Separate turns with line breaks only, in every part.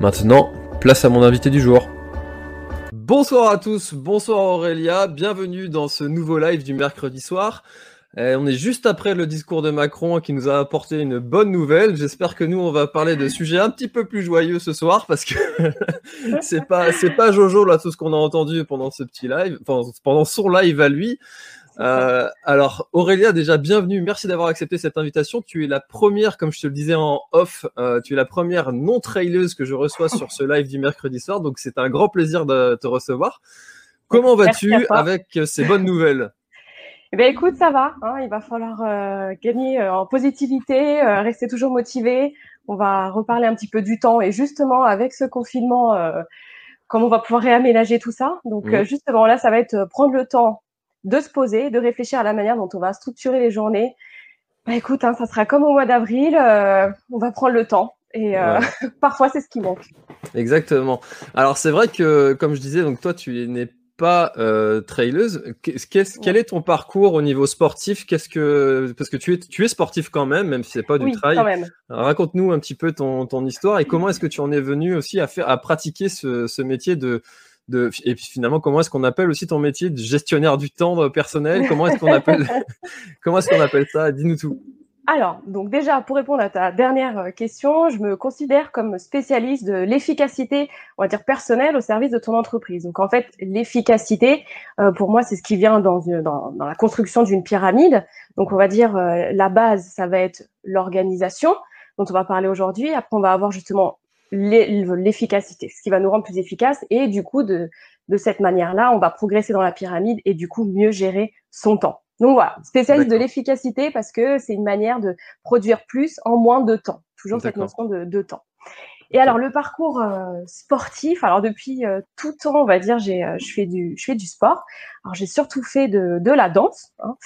Maintenant, place à mon invité du jour. Bonsoir à tous, bonsoir Aurélia, bienvenue dans ce nouveau live du mercredi soir. Eh, on est juste après le discours de Macron qui nous a apporté une bonne nouvelle. J'espère que nous on va parler de sujets un petit peu plus joyeux ce soir parce que c'est pas pas Jojo là tout ce qu'on a entendu pendant ce petit live, pendant son live à lui. Euh, alors, Aurélia, déjà bienvenue. Merci d'avoir accepté cette invitation. Tu es la première, comme je te le disais en off, euh, tu es la première non traileuse que je reçois sur ce live du mercredi soir. Donc, c'est un grand plaisir de te recevoir. Comment vas-tu avec ces bonnes nouvelles?
Eh bien, écoute, ça va. Hein, il va falloir euh, gagner en positivité, rester toujours motivé. On va reparler un petit peu du temps et justement avec ce confinement, comment on va pouvoir réaménager tout ça. Donc, mmh. justement, là, ça va être prendre le temps de se poser, de réfléchir à la manière dont on va structurer les journées. Bah, écoute, hein, ça sera comme au mois d'avril, euh, on va prendre le temps. Et euh, parfois, c'est ce qui manque.
Exactement. Alors, c'est vrai que, comme je disais, donc toi, tu n'es pas euh, traileuse. quel est ton parcours au niveau sportif? Qu'est-ce que parce que tu es tu es sportif quand même, même si c'est pas du
oui,
trail. Raconte-nous un petit peu ton, ton histoire et comment est-ce que tu en es venu aussi à faire à pratiquer ce, ce métier de et puis finalement comment est-ce qu'on appelle aussi ton métier de gestionnaire du temps euh, personnel? Comment est-ce qu'on appelle comment est-ce qu'on appelle ça? Dis-nous tout.
Alors, donc déjà, pour répondre à ta dernière euh, question, je me considère comme spécialiste de l'efficacité, on va dire personnelle, au service de ton entreprise. Donc en fait, l'efficacité, euh, pour moi, c'est ce qui vient dans, dans, dans la construction d'une pyramide. Donc on va dire, la base, ça va être l'organisation, dont on va parler aujourd'hui. Après, on va avoir justement l'efficacité, ce qui va nous rendre plus efficaces. Et du coup, de, de cette manière-là, on va progresser dans la pyramide et du coup mieux gérer son temps. Donc voilà, spécialiste de l'efficacité parce que c'est une manière de produire plus en moins de temps. Toujours cette notion de, de temps. Et alors le parcours euh, sportif, alors depuis euh, tout temps, on va dire, j'ai, euh, je fais du, je fais du sport. Alors j'ai surtout fait de, de la danse, hein,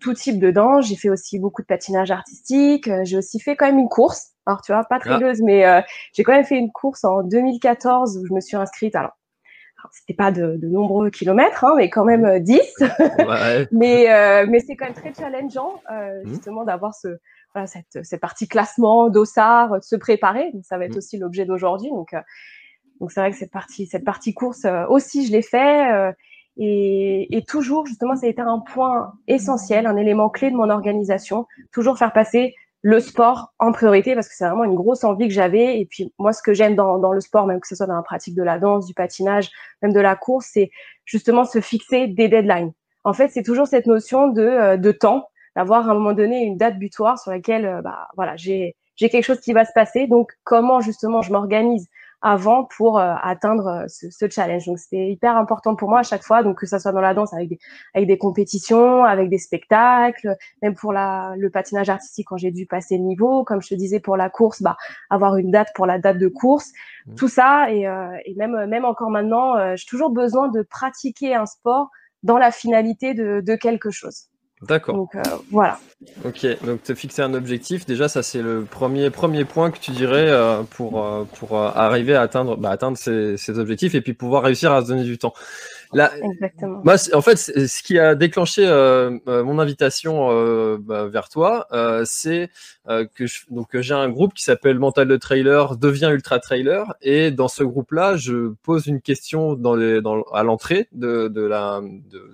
tout type de danse. J'ai fait aussi beaucoup de patinage artistique. j'ai aussi fait quand même une course. Alors tu vois, pas ah. traileuse, mais j'ai quand même fait une course en 2014 où je me suis inscrite. Alors c'était pas de, nombreux kilomètres, hein, mais quand même 10. mais mais c'est quand même très challengeant mmh. justement d'avoir ce voilà, cette, cette partie classement, dossard, de se préparer. Donc ça va être mmh. aussi l'objet d'aujourd'hui. Donc donc c'est vrai que cette partie cette partie course aussi je l'ai fait. Et, et, toujours, justement, ça a été un point essentiel, un élément clé de mon organisation. Toujours faire passer le sport en priorité parce que c'est vraiment une grosse envie que j'avais. Et puis moi, ce que j'aime dans, dans, le sport, même que ce soit dans la pratique de la danse, du patinage, même de la course, c'est justement se fixer des deadlines. En fait, c'est toujours cette notion de, euh, de temps, d'avoir à un moment donné une date butoir sur laquelle, euh, bah, voilà, j'ai j'ai quelque chose qui va se passer. Donc, comment justement je m'organise avant pour euh, atteindre euh, ce, ce, challenge? Donc c'était hyper important pour moi à chaque fois, donc que ça soit dans la danse avec des, avec des compétitions, avec des spectacles, même pour la, le patinage artistique quand j'ai dû passer le niveau, comme je te disais pour la course, bah avoir une date pour la date de course, mmh. tout ça et, euh, et, même même encore maintenant, j'ai toujours besoin de pratiquer un sport dans la finalité de, de quelque chose.
D'accord.
Donc euh, voilà.
Ok, donc te fixer un objectif, déjà ça c'est le premier, premier point que tu dirais euh, pour, euh, pour arriver à atteindre, bah, atteindre ces, ces, objectifs et puis pouvoir réussir à se donner du temps.
Là, Exactement.
Moi, en fait, ce qui a déclenché mon invitation bah, vers toi, c'est que je, donc j'ai un groupe qui s'appelle Mental de Trailer devient Ultra Trailer et dans ce groupe-là, je pose une question dans les, dans, à l'entrée de, de la,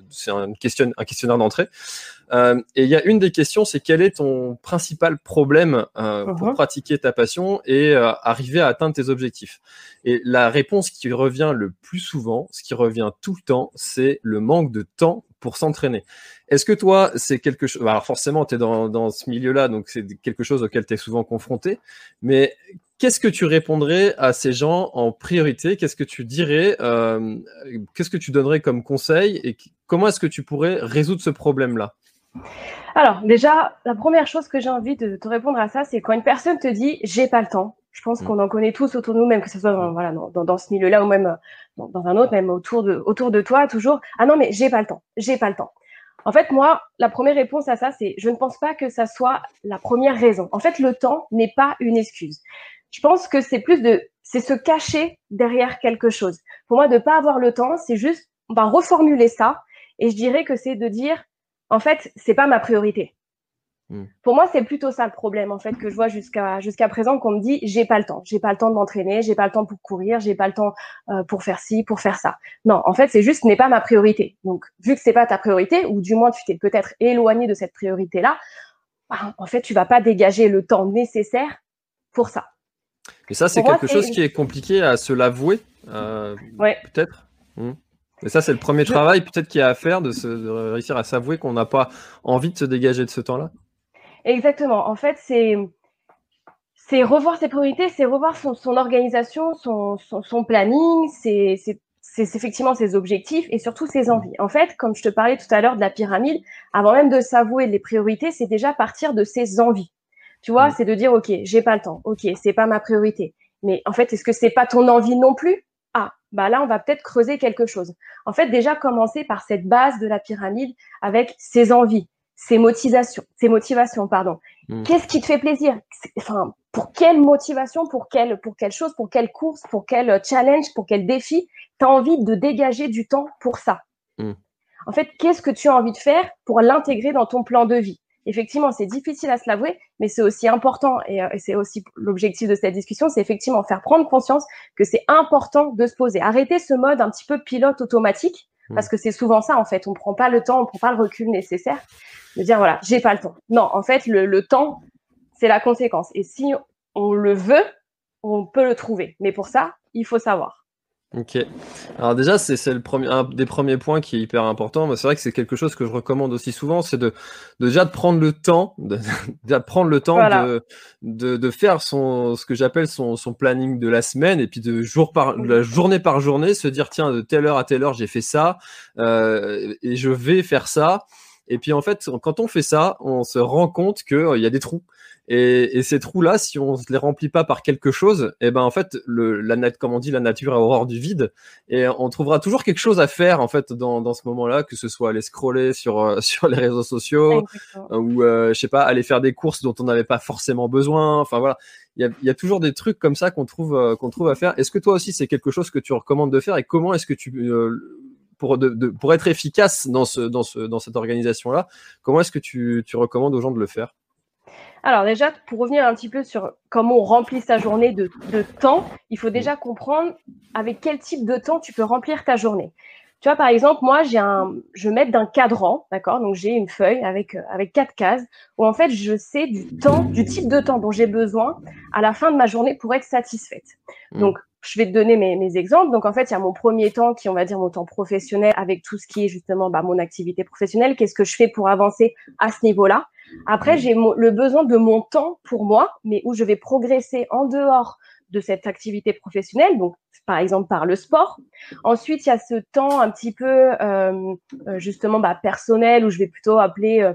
c'est un, question, un questionnaire d'entrée. Euh, et il y a une des questions, c'est quel est ton principal problème euh, pour uh-huh. pratiquer ta passion et euh, arriver à atteindre tes objectifs? Et la réponse qui revient le plus souvent, ce qui revient tout le temps, c'est le manque de temps pour s'entraîner. Est-ce que toi, c'est quelque chose... Alors forcément, tu es dans, dans ce milieu-là, donc c'est quelque chose auquel tu es souvent confronté, mais Qu'est-ce que tu répondrais à ces gens en priorité? Qu'est-ce que tu dirais euh, Qu'est-ce que tu donnerais comme conseil Et comment est-ce que tu pourrais résoudre ce problème-là?
Alors, déjà, la première chose que j'ai envie de te répondre à ça, c'est quand une personne te dit j'ai pas le temps. Je pense mm. qu'on en connaît tous autour de nous, même que ce soit dans, voilà, dans, dans ce milieu-là ou même euh, dans, dans, un autre, même autour de, autour de toi, toujours. Ah non, mais j'ai pas le temps, j'ai pas le temps. En fait, moi, la première réponse à ça, c'est je ne pense pas que ça soit la première raison. En fait, le temps n'est pas une excuse. Je pense que c'est plus de, c'est se cacher derrière quelque chose. Pour moi, de pas avoir le temps, c'est juste, on va reformuler ça. Et je dirais que c'est de dire, en fait, c'est pas ma priorité. Hmm. Pour moi, c'est plutôt ça le problème en fait que je vois jusqu'à jusqu'à présent qu'on me dit j'ai pas le temps, j'ai pas le temps de m'entraîner, j'ai pas le temps pour courir, j'ai pas le temps euh, pour faire ci, pour faire ça. Non, en fait, c'est juste ce n'est pas ma priorité. Donc, vu que c'est pas ta priorité ou du moins tu t'es peut-être éloigné de cette priorité là, bah, en fait, tu vas pas dégager le temps nécessaire pour ça.
Et ça, c'est quelque chose qui est compliqué à se l'avouer, euh,
ouais.
peut-être. Hmm. Et ça, c'est le premier travail peut-être qu'il y a à faire, de, se, réussir à s'avouer qu'on n'a pas envie de se dégager de ce temps-là.
Exactement. En fait, c'est c'est revoir ses priorités, c'est revoir son, son organisation, son, son, son planning, c'est effectivement ses objectifs et surtout ses envies. En fait, comme je te parlais tout à l'heure de la pyramide, avant même de s'avouer les priorités, c'est déjà partir de ses envies. Tu vois, mm. c'est de dire ok, j'ai pas le temps, ok, c'est pas ma priorité. Mais en fait, est-ce que c'est pas ton envie non plus? Bah là, on va peut-être creuser quelque chose. En fait, déjà commencer par cette base de la pyramide avec ses envies, ses motivations, ses motivations, pardon. Hmm. Qu'est-ce qui te fait plaisir? Enfin, pour quelle motivation, pour quelle, pour quelle chose, pour quelle course, pour quel challenge, pour quel défi, tu as envie de dégager du temps pour ça? Hmm. En fait, qu'est-ce que tu as envie de faire pour l'intégrer dans ton plan de vie? Effectivement, c'est difficile à se l'avouer, mais c'est aussi important, et, euh, c'est aussi l'objectif de cette discussion, c'est effectivement faire prendre conscience que c'est important de se poser. Arrêter ce mode un petit peu pilote automatique, mmh. parce que c'est souvent ça, en fait. On ne prend pas le temps, on ne prend pas le recul nécessaire de dire, voilà, j'ai pas le temps. Non, en fait, le, le temps, c'est la conséquence. Et si on le veut, on peut le trouver. Mais pour ça, il faut savoir.
Ok. Alors déjà, c'est le premier, un des premiers points qui est hyper important. C'est vrai que c'est quelque chose que je recommande aussi souvent, c'est de, déjà de prendre le temps, de, prendre le temps de, de, de, faire son, ce que j'appelle son, son planning de la semaine et puis de jour par, la journée par journée, se dire tiens de telle heure à telle heure j'ai fait ça euh, et je vais faire ça Et puis en fait, quand on fait ça, on se rend compte qu'il y a des trous. Et, ces trous-là, si on ne les remplit pas par quelque chose, et eh ben en fait, le, la comme on dit, la nature a horreur du vide, et on trouvera toujours quelque chose à faire en fait dans, dans ce moment-là, que ce soit aller scroller sur sur les réseaux sociaux ou je sais pas aller faire des courses dont on n'avait pas forcément besoin. Enfin voilà, il y a, toujours des trucs comme ça qu'on trouve, euh, qu'on trouve à faire. Est-ce que toi aussi, c'est quelque chose que tu recommandes de faire? Et comment est-ce que tu, pour, pour être efficace dans, ce, dans, ce, dans cette organisation-là, comment est-ce que tu, tu recommandes aux gens de le faire?
Alors déjà, pour revenir un petit peu sur comment on remplit sa journée de, de, temps, il faut déjà comprendre avec quel type de temps tu peux remplir ta journée. Tu vois, par exemple, moi, j'ai un, je mets d'un cadran, d'accord? Donc, j'ai une feuille avec, euh, avec quatre cases où, en fait, je sais du temps, du type de temps dont j'ai besoin à la fin de ma journée pour être satisfaite. Mmh. Donc, je vais te donner mes, mes, exemples. Donc, en fait, il y a mon premier temps qui, on va dire, mon temps professionnel avec tout ce qui est justement bah, mon activité professionnelle. Qu'est-ce que je fais pour avancer à ce niveau-là? Après, mmh. j'ai le besoin de mon temps pour moi, mais où je vais progresser en dehors de cette activité professionnelle, donc par exemple par le sport. Ensuite, il y a ce temps un petit peu euh, euh, justement bah, personnel où je vais plutôt appeler euh,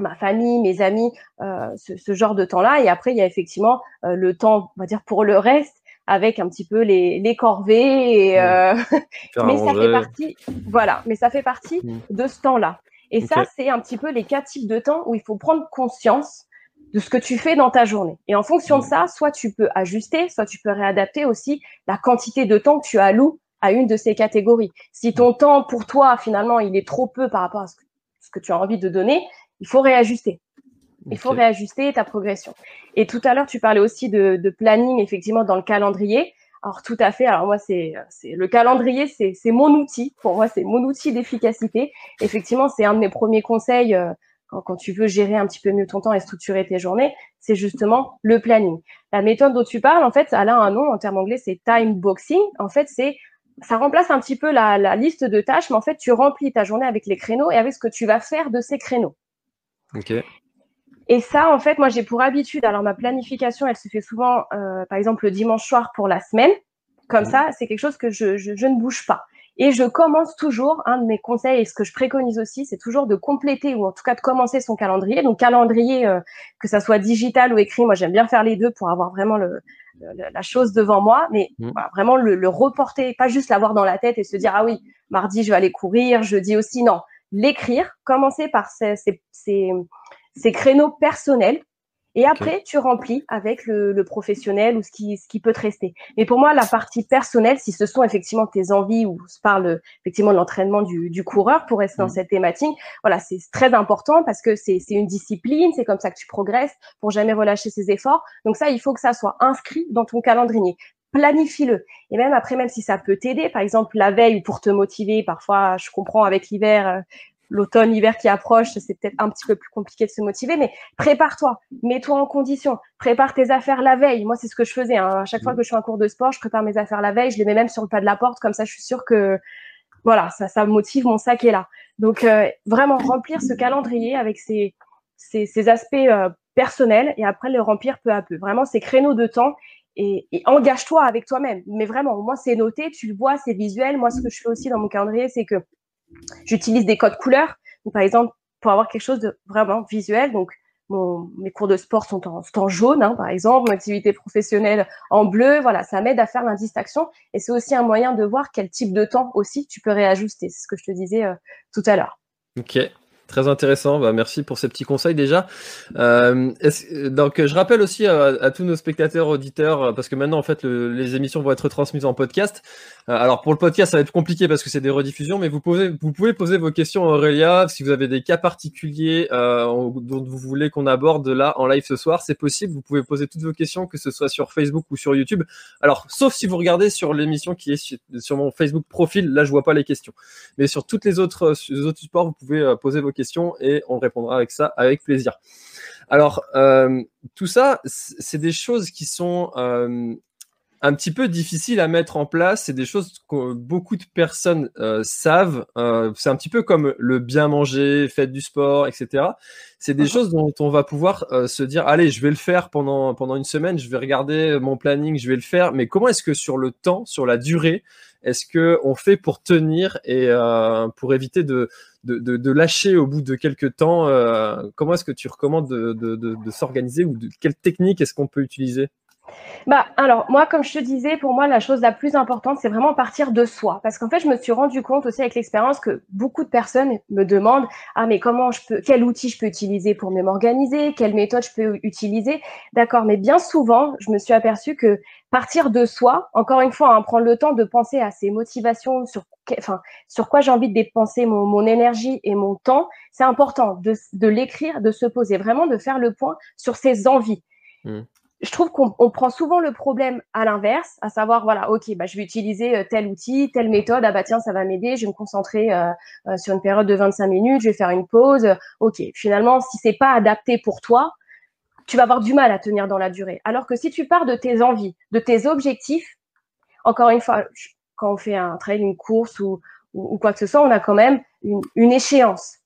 ma famille, mes amis, ce, genre de temps-là. Et après, il y a effectivement le temps, on va dire pour le reste, avec un petit peu les, les corvées. Et, mais ça fait partie, voilà, mais ça fait partie mmh. de ce temps-là. Et ça, c'est un petit peu les quatre types de temps où il faut prendre conscience de ce que tu fais dans ta journée. Et en fonction de mm. ça, soit tu peux ajuster, soit tu peux réadapter aussi la quantité de temps que tu alloues à une de ces catégories. Si ton temps pour toi, finalement, il est trop peu par rapport à ce que, tu as envie de donner, il faut réajuster. Il faut réajuster ta progression. Et tout à l'heure, tu parlais aussi de, de, planning, effectivement, dans le calendrier. Alors tout à fait. Alors moi, c'est le calendrier, c'est mon outil. Pour moi, c'est mon outil d'efficacité. Effectivement, c'est un de mes premiers conseils. Euh, quand, tu veux gérer un petit peu mieux ton temps et structurer tes journées, c'est justement le planning. La méthode dont tu parles, en fait, elle a un nom en termes anglais, c'est time boxing. En fait, c'est ça remplace un petit peu la, liste de tâches, mais en fait, tu remplis ta journée avec les créneaux et avec ce que tu vas faire de ces créneaux.
Ok.
Et ça, en fait, moi, j'ai pour habitude, alors ma planification, elle se fait souvent, euh, par exemple, le dimanche soir pour la semaine. Comme ça, c'est quelque chose que je, je, ne bouge pas. Et je commence toujours, un de mes conseils et ce que je préconise aussi, c'est toujours de compléter ou en tout cas de commencer son calendrier. Donc calendrier, euh, que ça soit digital ou écrit, moi j'aime bien faire les deux pour avoir vraiment le, la chose devant moi, mais mmh. vraiment le, le, reporter, pas juste l'avoir dans la tête et se dire ah oui, mardi je vais aller courir, jeudi aussi, non, l'écrire, commencer par ces, ces, ces, ces créneaux personnels et après, tu remplis avec le, professionnel ou ce qui, ce qui peut te rester. Mais pour moi, la partie personnelle, si ce sont effectivement tes envies ou se parle effectivement de l'entraînement du, du, coureur pour rester dans mmh. cette thématique, voilà, c'est très important parce que c'est une discipline, c'est comme ça que tu progresses pour jamais relâcher ses efforts. Donc ça, il faut que ça soit inscrit dans ton calendrier planifie-le. Et même après, même si ça peut t'aider, par exemple la veille ou pour te motiver, parfois je comprends avec l'hiver, euh, l'automne, l'hiver qui approche, c'est peut-être un petit peu plus compliqué de se motiver, mais prépare-toi, mets-toi en condition, prépare tes affaires la veille. Moi, c'est ce que je faisais. Hein. À chaque fois que je suis en cours de sport, je prépare mes affaires la veille, je les mets même sur le pas de la porte, comme ça, je suis sûre que voilà, ça, ça motive, mon sac est là. Donc, euh, vraiment remplir ce calendrier avec ces, ces, aspects euh, personnels et après le remplir peu à peu. Vraiment, ces créneaux de temps et, et engage-toi avec toi-même. Mais vraiment, moi, c'est noté, tu le vois, c'est visuel. Moi, ce que je fais aussi dans mon calendrier, c'est que J'utilise des codes couleurs. par exemple, pour avoir quelque chose de vraiment visuel, donc mes cours de sport sont en, jaune, hein, par exemple, mon activité professionnelle en bleu. Voilà, ça m'aide à faire l'indistinction et c'est aussi un moyen de voir quel type de temps aussi tu peux réajuster. C'est ce que je te disais euh, tout à l'heure.
Ok, Très intéressant, bah, merci pour ces petits conseils déjà. Euh, donc je rappelle aussi à, tous nos spectateurs, auditeurs, parce que maintenant en fait les émissions vont être transmises en podcast. Euh, alors pour le podcast ça va être compliqué parce que c'est des rediffusions, mais vous pouvez, poser vos questions à Aurélia si vous avez des cas particuliers euh, dont vous voulez qu'on aborde là en live ce soir, c'est possible. Vous pouvez poser toutes vos questions, que ce soit sur Facebook ou sur YouTube. Alors sauf si vous regardez sur l'émission qui est sur, mon Facebook profil, là je vois pas les questions, mais sur toutes les autres, autres supports vous pouvez poser vos questions et on répondra avec ça avec plaisir. Alors, euh, tout ça, c'est des choses qui sont euh, un petit peu difficiles à mettre en place. C'est des choses que beaucoup de personnes euh, savent. Euh, c'est un petit peu comme le bien manger, faites du sport, etc. C'est des choses dont on va pouvoir euh, se dire, allez, je vais le faire pendant, pendant une semaine, je vais regarder mon planning, je vais le faire. Mais comment est-ce que sur le temps, sur la durée, est-ce que on fait pour tenir et pour éviter de, de, de, lâcher au bout de quelques temps Comment est-ce que tu recommandes de, de s'organiser ou de, quelle technique est-ce qu'on peut utiliser?
Bah, alors, moi, comme je te disais, pour moi, la chose la plus importante, c'est vraiment partir de soi. Parce qu'en fait, je me suis rendu compte aussi avec l'expérience que beaucoup de personnes me demandent, ah, mais comment je peux, quel outil je peux utiliser pour mieux m'organiser? Quelle méthode je peux utiliser? D'accord. Mais bien souvent, je me suis aperçue que partir de soi, encore une fois, hein, prendre le temps de penser à ses motivations, sur, quoi j'ai envie de dépenser mon, mon, énergie et mon temps, c'est important de, de l'écrire, de se poser, vraiment de faire le point sur ses envies. Mmh je trouve qu'on prend souvent le problème à l'inverse, à savoir voilà, ok, bah je vais utiliser euh, tel outil, telle méthode, ah bah tiens, ça va m'aider, je vais me concentrer euh, euh, sur une période de 25 minutes, je vais faire une pause, ok. Finalement, si c'est pas adapté pour toi, tu vas avoir du mal à tenir dans la durée. Alors que si tu pars de tes envies, de tes objectifs, encore une fois, quand on fait un trail, une course ou, quoi que ce soit, on a quand même une échéance.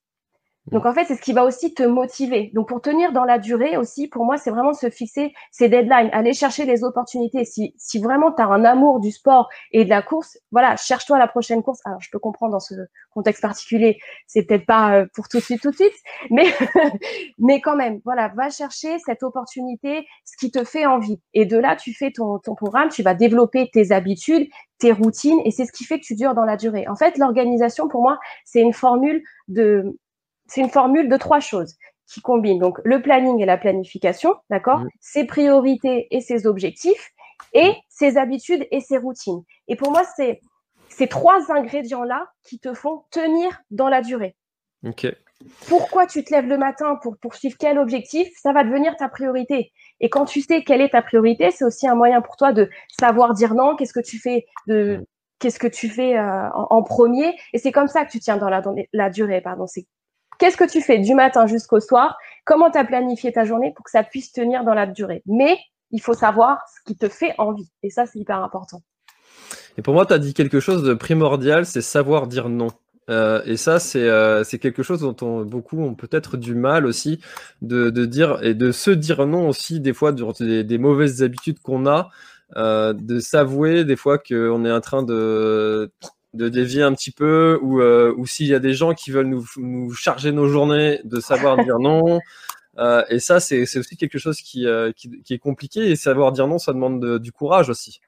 Donc en fait, c'est ce qui va aussi te motiver. Donc pour tenir dans la durée aussi, pour moi, c'est vraiment se fixer ces deadlines, aller chercher les opportunités. Si, si vraiment tu as un amour du sport et de la course, voilà, cherche-toi la prochaine course. Alors je peux comprendre dans ce contexte particulier, c'est peut-être pas euh, pour tout de suite, tout de suite, mais mais quand même, voilà, va chercher cette opportunité, ce qui te fait envie. Et de là, tu fais ton, ton programme, tu vas développer tes habitudes, tes routines, et c'est ce qui fait que tu dures dans la durée. En fait, l'organisation, pour moi, c'est une formule de c'est une formule de trois choses qui combine donc le planning et la planification, d'accord, mmh. ses priorités et ses objectifs, et ses habitudes et ses routines. Et pour moi, c'est ces trois ingrédients-là qui te font tenir dans la durée.
Ok.
Pourquoi tu te lèves le matin pour poursuivre quel objectif? Ça va devenir ta priorité. Et quand tu sais quelle est ta priorité, c'est aussi un moyen pour toi de savoir dire non. Qu'est-ce que tu fais de mmh. qu'est-ce que tu fais euh, en, premier Et c'est comme ça que tu tiens dans la, dans la durée. Pardon. C'est Qu'est-ce que tu fais du matin jusqu'au soir? Comment tu as planifié ta journée pour que ça puisse tenir dans la durée? Mais il faut savoir ce qui te fait envie. Et ça, c'est hyper important.
Et pour moi, tu as dit quelque chose de primordial, c'est savoir dire non. Euh, et ça, euh, c'est quelque chose dont on, beaucoup ont peut-être du mal aussi de, dire et de se dire non aussi des fois durant des, mauvaises habitudes qu'on a, euh, de s'avouer des fois qu'on est en train de de dévier un petit peu ou, euh, ou s'il y a des gens qui veulent nous, nous charger nos journées de savoir dire non. Euh, et ça, c'est aussi quelque chose qui, euh, qui, qui, est compliqué et savoir dire non, ça demande du courage aussi.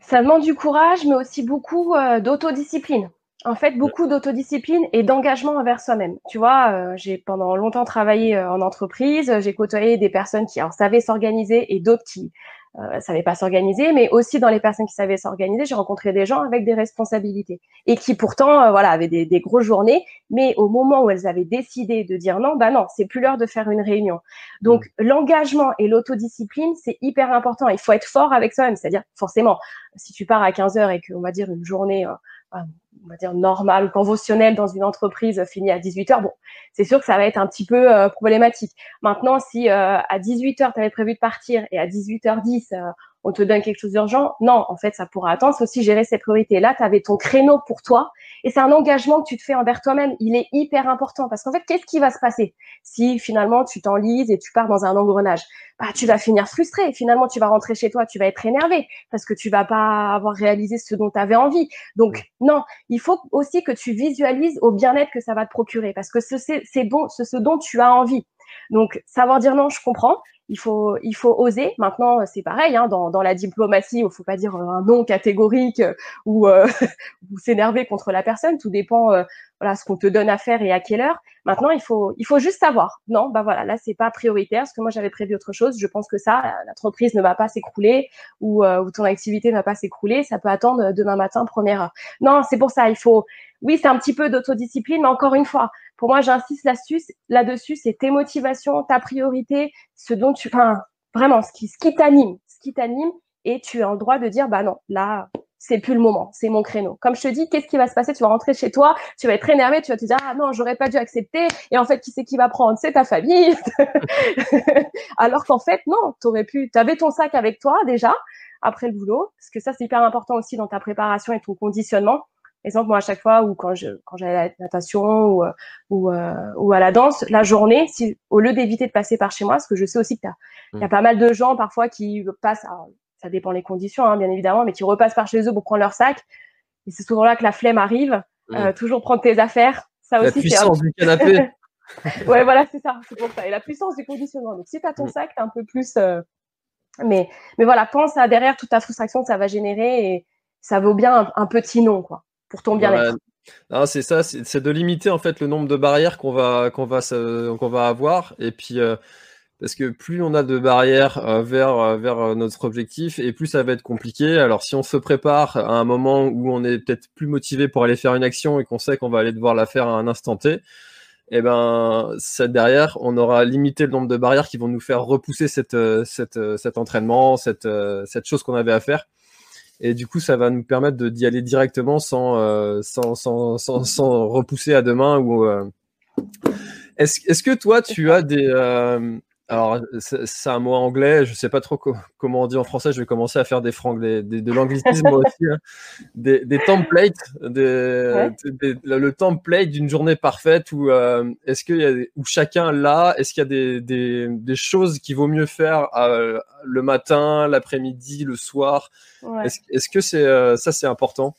Ça demande du courage, mais aussi beaucoup d'autodiscipline. En fait, beaucoup d'autodiscipline et d'engagement envers soi-même. Tu vois, j'ai pendant longtemps travaillé en entreprise, j'ai côtoyé des personnes qui alors, savaient s'organiser et d'autres qui euh, savaient pas s'organiser, mais aussi dans les personnes qui savaient s'organiser, j'ai rencontré des gens avec des responsabilités et qui pourtant, euh, voilà, avaient des, des grosses journées, mais au moment où elles avaient décidé de dire non, bah non, c'est plus l'heure de faire une réunion. Donc mmh. l'engagement et l'autodiscipline, c'est hyper important. Il faut être fort avec soi-même, c'est-à-dire forcément, si tu pars à 15 heures et qu'on va dire une journée euh, on va dire normal conventionnel dans une entreprise finit à 18 heures, bon, c'est sûr que ça va être un petit peu euh, problématique. Maintenant, si euh, à 18 heures tu avais prévu de partir et à 18h10 euh, on te donne quelque chose d'urgent, non, en fait, ça pourra attendre. C'est aussi gérer ses priorités. Là, tu avais ton créneau pour toi et c'est un engagement que tu te fais envers toi-même. Il est hyper important parce qu'en fait, qu'est-ce qui va se passer si finalement tu t'enlises et tu pars dans un engrenage? Bah, tu vas finir frustré. Finalement, tu vas rentrer chez toi, tu vas être énervé parce que tu vas pas avoir réalisé ce dont tu avais envie. Donc, non, il faut aussi que tu visualises au bien-être que ça va te procurer parce que c'est bon, c'est ce dont tu as envie. Donc, savoir dire non, je comprends il faut, il faut oser. Maintenant, c'est pareil, hein, dans, dans, la diplomatie, il faut pas dire un non catégorique euh, ou, euh, ou s'énerver contre la personne. Tout dépend, euh, voilà, ce qu'on te donne à faire et à quelle heure. Maintenant, il faut, il faut juste savoir. Non, bah voilà, là, c'est pas prioritaire parce que moi, j'avais prévu autre chose. Je pense que ça, l'entreprise ne va pas s'écrouler ou, ou ton activité ne va pas s'écrouler. Ça peut attendre demain matin, première heure. Non, c'est pour ça. Il faut, oui, c'est un petit peu d'autodiscipline, mais encore une fois, pour moi, j'insiste là-dessus, c'est tes motivations, ta priorité, ce dont tu, enfin, vraiment, ce qui, ce qui t'anime, ce qui t'anime, et tu as le droit de dire, bah non, là, c'est plus le moment, c'est mon créneau. Comme je te dis, qu'est-ce qui va se passer? Tu vas rentrer chez toi, tu vas être énervé, tu vas te dire ah non, j'aurais pas dû accepter. Et en fait, qui c'est qui va prendre? C'est ta famille. Alors qu'en fait, non, t'aurais pu, tu avais ton sac avec toi déjà. après le boulot, parce que ça, c'est hyper important aussi dans ta préparation et ton conditionnement. Exemple, moi, à chaque fois, ou quand je quand j'allais à la natation ou, euh, ou, euh, ou, à la danse, la journée, si, au lieu d'éviter de passer par chez moi, parce que je sais aussi qu'il y, a pas mal de gens parfois qui passent, ça dépend des conditions, hein, bien évidemment, mais qui repassent par chez eux pour prendre leur sac. Et c'est souvent là que la flemme arrive. Euh, mm. toujours prendre tes affaires.
Ça la puissance du canapé.
ouais, voilà, c'est ça, c'est pour ça. Et la puissance du conditionnement. Donc, si tu as ton mm. sac, tu un peu plus. Mais, mais voilà, pense à derrière toute ta frustration que ça va générer et ça vaut bien un petit nom, quoi pour ton bien-être.
c'est ça, c'est de limiter en fait le nombre de barrières qu'on va qu'on va qu'on va avoir et puis euh, parce que plus on a de barrières euh, vers euh, vers notre objectif et plus ça va être compliqué. Alors si on se prépare à un moment où on est peut-être plus motivé pour aller faire une action et qu'on sait qu'on va aller devoir la faire à un instant T, et eh ben ça derrière on aura limité le nombre de barrières qui vont nous faire repousser cette, cette cet entraînement, cette cette chose qu'on avait à faire et du coup ça va nous permettre d'y aller directement sans, euh, sans, sans, sans, sans, repousser à demain ou euh... est-ce est-ce que toi tu as des euh, alors, c'est un mot anglais, je sais pas trop comment on dit en français, je vais commencer à faire des franglais, de l'anglicisme aussi, hein. des, des, templates, des, le template d'une journée parfaite où euh, est-ce qu'il y a où chacun là, est-ce qu'il y a des, des, des, choses qu'il vaut mieux faire euh, le matin, l'après-midi, le soir? Est-ce est que c'est euh, ça c'est important?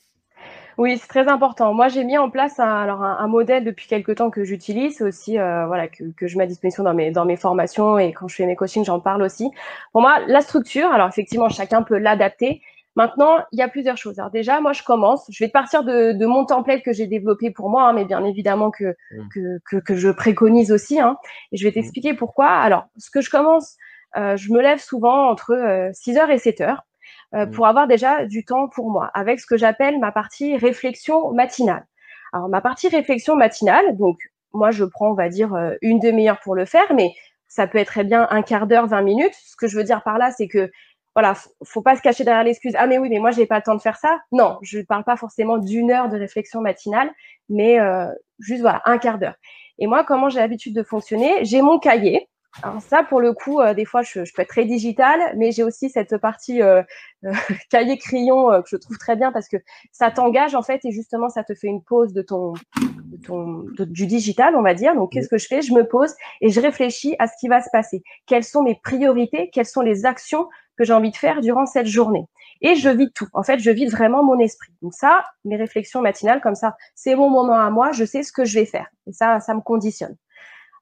Oui, c'est très important. Moi, j'ai mis en place un, alors un, modèle depuis quelques temps que j'utilise aussi, euh, voilà, que, que, je mets à disposition dans mes dans mes formations et quand je fais mes coachings, j'en parle aussi. Pour moi, la structure, alors effectivement, chacun peut l'adapter. Maintenant, il y a plusieurs choses. Alors déjà, moi, je commence. Je vais partir de, de mon template que j'ai développé pour moi, hein, mais bien évidemment que, mmh. que, que, que, je préconise aussi. Hein, et je vais mmh. t'expliquer pourquoi. Alors, ce que je commence, euh, je me lève souvent entre 6 euh, heures et 7 heures. Euh, mm. pour avoir déjà du temps pour moi, avec ce que j'appelle ma partie réflexion matinale. Alors ma partie réflexion matinale, donc moi je prends on va dire euh, une demi-heure pour le faire, mais ça peut être très bien un quart d'heure, 20 minutes. Ce que je veux dire par là, c'est que voilà, faut pas se cacher derrière l'excuse. Ah mais oui, mais moi j'ai pas le temps de faire ça. Non, je ne parle pas forcément d'une heure de réflexion matinale, mais euh, juste voilà un quart d'heure. Et moi, comment j'ai l'habitude de fonctionner? J'ai mon cahier. Alors ça, pour le coup, euh, des fois, je, je, peux être très digital, mais j'ai aussi cette partie euh, euh cahier crayon que je trouve très bien parce que ça t'engage en fait et justement, ça te fait une pause de ton, de ton du digital, on va dire. Donc, qu'est-ce que je fais? Je me pose et je réfléchis à ce qui va se passer. Quelles sont mes priorités? Quelles sont les actions que j'ai envie de faire durant cette journée? Et je vide tout. En fait, je vide vraiment mon esprit. Donc ça, mes réflexions matinales comme ça, c'est mon moment à moi. Je sais ce que je vais faire et ça, ça me conditionne.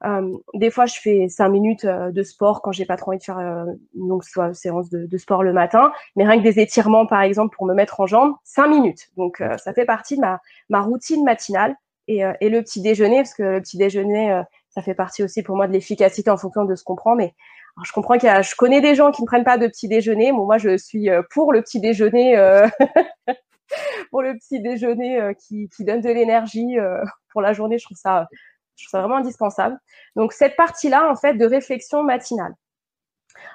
Euh, des fois, je fais cinq minutes euh, de sport quand j'ai pas trop envie de faire euh, une longue séance de, sport le matin, mais rien que des étirements, par exemple, pour me mettre en jambes, cinq minutes. Donc, ça fait partie de ma, routine matinale et, le petit déjeuner, parce que le petit déjeuner, ça fait partie aussi pour moi de l'efficacité en fonction de ce qu'on prend. Mais je comprends qu'il y a, je connais des gens qui ne prennent pas de petit déjeuner. Moi, je suis pour le petit déjeuner. pour le petit déjeuner qui donne de l'énergie pour la journée, je trouve ça je trouve ça vraiment indispensable. Donc cette partie-là, en fait, de réflexion matinale.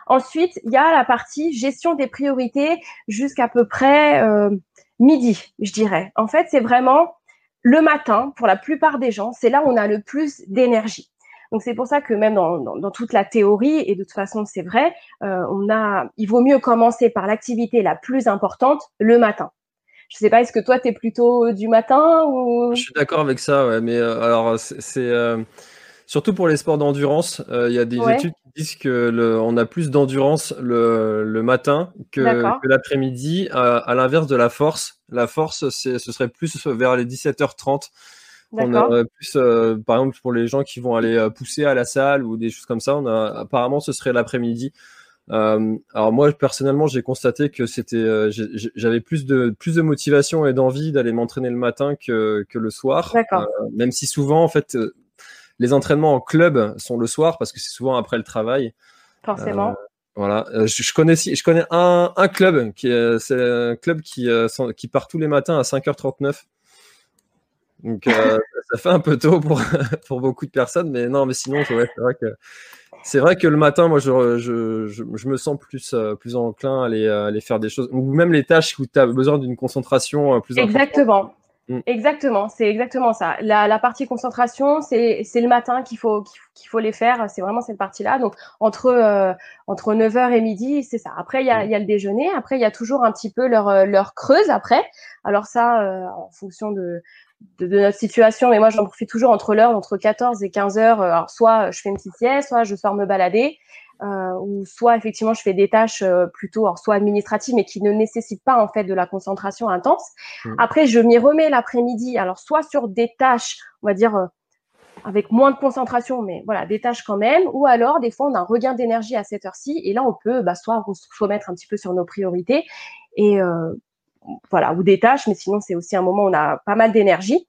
Ensuite, il y a la partie gestion des priorités jusqu'à peu près euh, midi, je dirais. En fait, c'est vraiment le matin, pour la plupart des gens, c'est là où on a le plus d'énergie. Donc c'est pour ça que même dans, toute la théorie, et de toute façon c'est vrai, euh, on a, il vaut mieux commencer par l'activité la plus importante le matin. Je sais pas, est-ce que toi, tu es plutôt du matin ou...
Je suis d'accord avec ça, ouais, mais euh, alors, c'est. Euh, surtout pour les sports d'endurance, euh, il y a des études qui disent que le, on a plus d'endurance le, le, matin que, que l'après-midi, à, l'inverse de la force. La force, ce serait plus vers les 17h30. On a plus, par exemple, pour les gens qui vont aller pousser à la salle ou des choses comme ça, on a, apparemment, ce serait l'après-midi. Euh, alors moi personnellement, j'ai constaté que c'était, euh, j'avais plus de plus de motivation et d'envie d'aller m'entraîner le matin que que le soir. Euh, même si souvent en fait les entraînements en club sont le soir parce que c'est souvent après le travail.
Forcément.
Voilà, je, je, connais je connais un, un club qui c'est un club qui qui part tous les matins à 5h39. Donc ça fait un peu tôt pour pour beaucoup de personnes, mais non, mais sinon c'est vrai que c'est vrai que le matin, moi, je, je, je, me sens plus, euh, plus enclin à aller, à aller, faire des choses, ou même les tâches où tu as besoin d'une concentration euh, plus
Exactement. Mm. Exactement, c'est exactement ça. La, partie concentration, c'est le matin qu'il faut, qu'il faut les faire. C'est vraiment cette partie-là. Donc, entre, euh, entre 9h et midi, c'est ça. Après, il y, a, mm. y a le déjeuner. Après, il y a toujours un petit peu leur, euh, leur creuse après. Alors ça, euh, en fonction de, de, notre situation, mais moi, j'en profite toujours entre l'heure, entre 14 et 15 heures. Alors, soit je fais une petite sieste, soit je sors me balader. Euh, ou soit effectivement je fais des tâches euh, plutôt soit administratives mais qui ne nécessitent pas en fait de la concentration intense. Mmh. Après je m'y remets l'après-midi alors soit sur des tâches on va dire euh, avec moins de concentration mais voilà des tâches quand même ou alors des fois on a un regain d'énergie à cette heure-ci et là on peut bah, soit se remettre un petit peu sur nos priorités et voilà ou des tâches mais sinon c'est aussi un moment où on a pas mal d'énergie.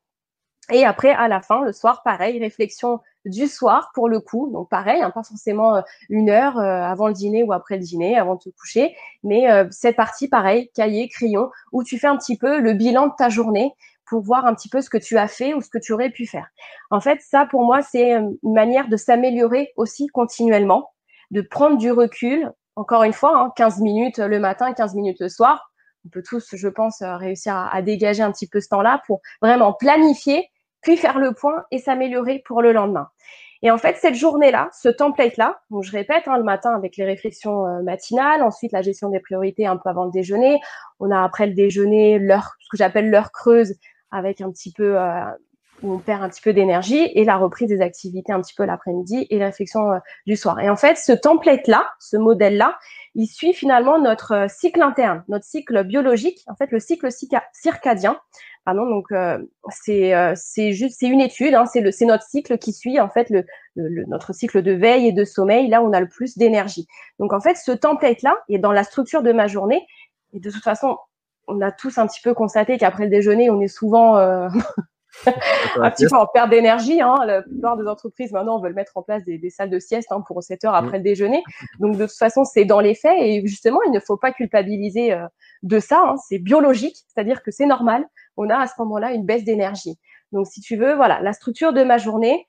Et après, à la fin, le soir, pareil, réflexion du soir pour le coup. Donc pareil, hein, pas forcément euh, une heure euh, avant le dîner ou après le dîner, avant de te coucher, mais euh, cette partie, pareil, cahier, crayon, où tu fais un petit peu le bilan de ta journée pour voir un petit peu ce que tu as fait ou ce que tu aurais pu faire. En fait, ça pour moi, c'est une manière de s'améliorer aussi continuellement, de prendre du recul. Encore une fois, hein, 15 minutes le matin, 15 minutes le soir. On peut tous, je pense, réussir à dégager un petit peu ce temps-là pour vraiment planifier puis faire le point et s'améliorer pour le lendemain. Et en fait, cette journée-là, ce template-là, donc je répète, hein, le matin avec les réflexions euh, matinales, ensuite la gestion des priorités un peu avant le déjeuner, on a après le déjeuner l'heure, ce que j'appelle l'heure creuse, avec un petit peu euh, où on perd un petit peu d'énergie, et la reprise des activités un petit peu l'après-midi et réflexions euh, du soir. Et en fait, ce template-là, ce modèle-là, il suit finalement notre cycle interne, notre cycle biologique, en fait le cycle circadien, Pardon, donc euh, c'est euh, c'est juste c'est une étude, hein, c'est le c'est notre cycle qui suit en fait le, le, notre cycle de veille et de sommeil. Là, on a le plus d'énergie. Donc en fait, ce template là est dans la structure de ma journée. Et de toute façon, on a tous un petit peu constaté qu'après le déjeuner, on est souvent euh, un petit peu en perte d'énergie. Hein. La plupart des entreprises maintenant veulent mettre en place des, salles de sieste hein, pour 7 heures après le déjeuner. Donc de toute façon, c'est dans les faits et justement, il ne faut pas culpabiliser euh, de ça. Hein. C'est biologique, c'est-à-dire que c'est normal. On a à ce moment-là une baisse d'énergie. Donc si tu veux, voilà, la structure de ma journée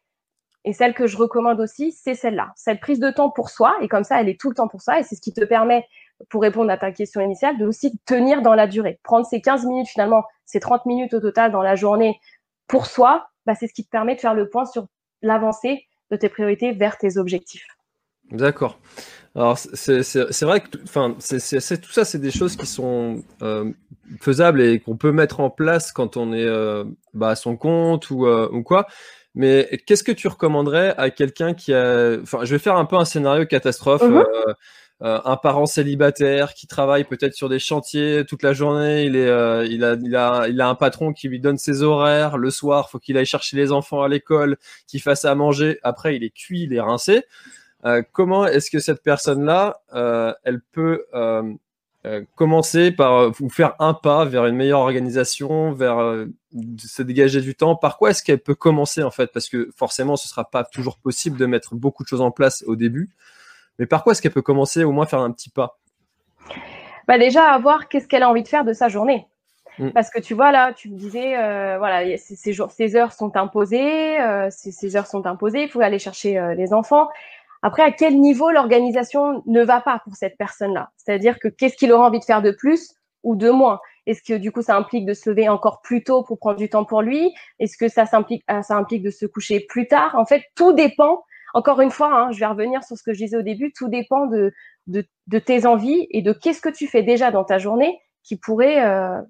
et celle que je recommande aussi, c'est celle-là. Cette prise de temps pour soi et comme ça, elle est tout le temps pour ça et c'est ce qui te permet pour répondre à ta question initiale, de aussi tenir dans la durée. Prendre ces 15 minutes finalement, ces 30 minutes au total dans la journée pour soi, bah, c'est ce qui te permet de faire le point sur l'avancée de tes priorités vers tes objectifs.
D'accord. Alors c'est vrai que enfin c'est tout ça, c'est des choses qui sont euh, faisables et qu'on peut mettre en place quand on est euh, bah, à son compte ou, euh, ou quoi. Mais qu'est-ce que tu recommanderais à quelqu'un qui a, enfin, je vais faire un peu un scénario catastrophe. Mhm. Euh, un parent célibataire qui travaille peut-être sur des chantiers toute la journée, il, est, euh, il, a, il, a, il a un patron qui lui donne ses horaires, le soir, faut qu'il aille chercher les enfants à l'école, qu'il fasse à manger, après il est cuit, il est rincé. Euh, comment est-ce que cette personne-là, elle peut commencer par vous faire un pas vers une meilleure organisation, vers se dégager du temps. Par quoi est-ce qu'elle peut commencer en fait? Parce que forcément, ce sera pas toujours possible de mettre beaucoup de choses en place au début. Mais par quoi est-ce qu'elle peut commencer au moins faire un petit pas?
Bah Déjà, à voir qu'est-ce qu'elle a envie de faire de sa journée. Mm. Parce que tu vois, là, tu me disais, euh, voilà, ces, jours, ces, heures sont imposées, euh, ces, heures sont imposées, il faut aller chercher euh, les enfants. Après, à quel niveau l'organisation ne va pas pour cette personne-là? C'est-à-dire que qu'est-ce qu'il aura envie de faire de plus ou de moins? Est-ce que du coup, ça implique de se lever encore plus tôt pour prendre du temps pour lui? Est-ce que ça, implique, ça implique de se coucher plus tard? En fait, tout dépend encore une fois, hein, je vais revenir sur ce que je disais au début, tout dépend de, de, tes envies et de qu'est-ce que tu fais déjà dans ta journée qui pourrait, euh,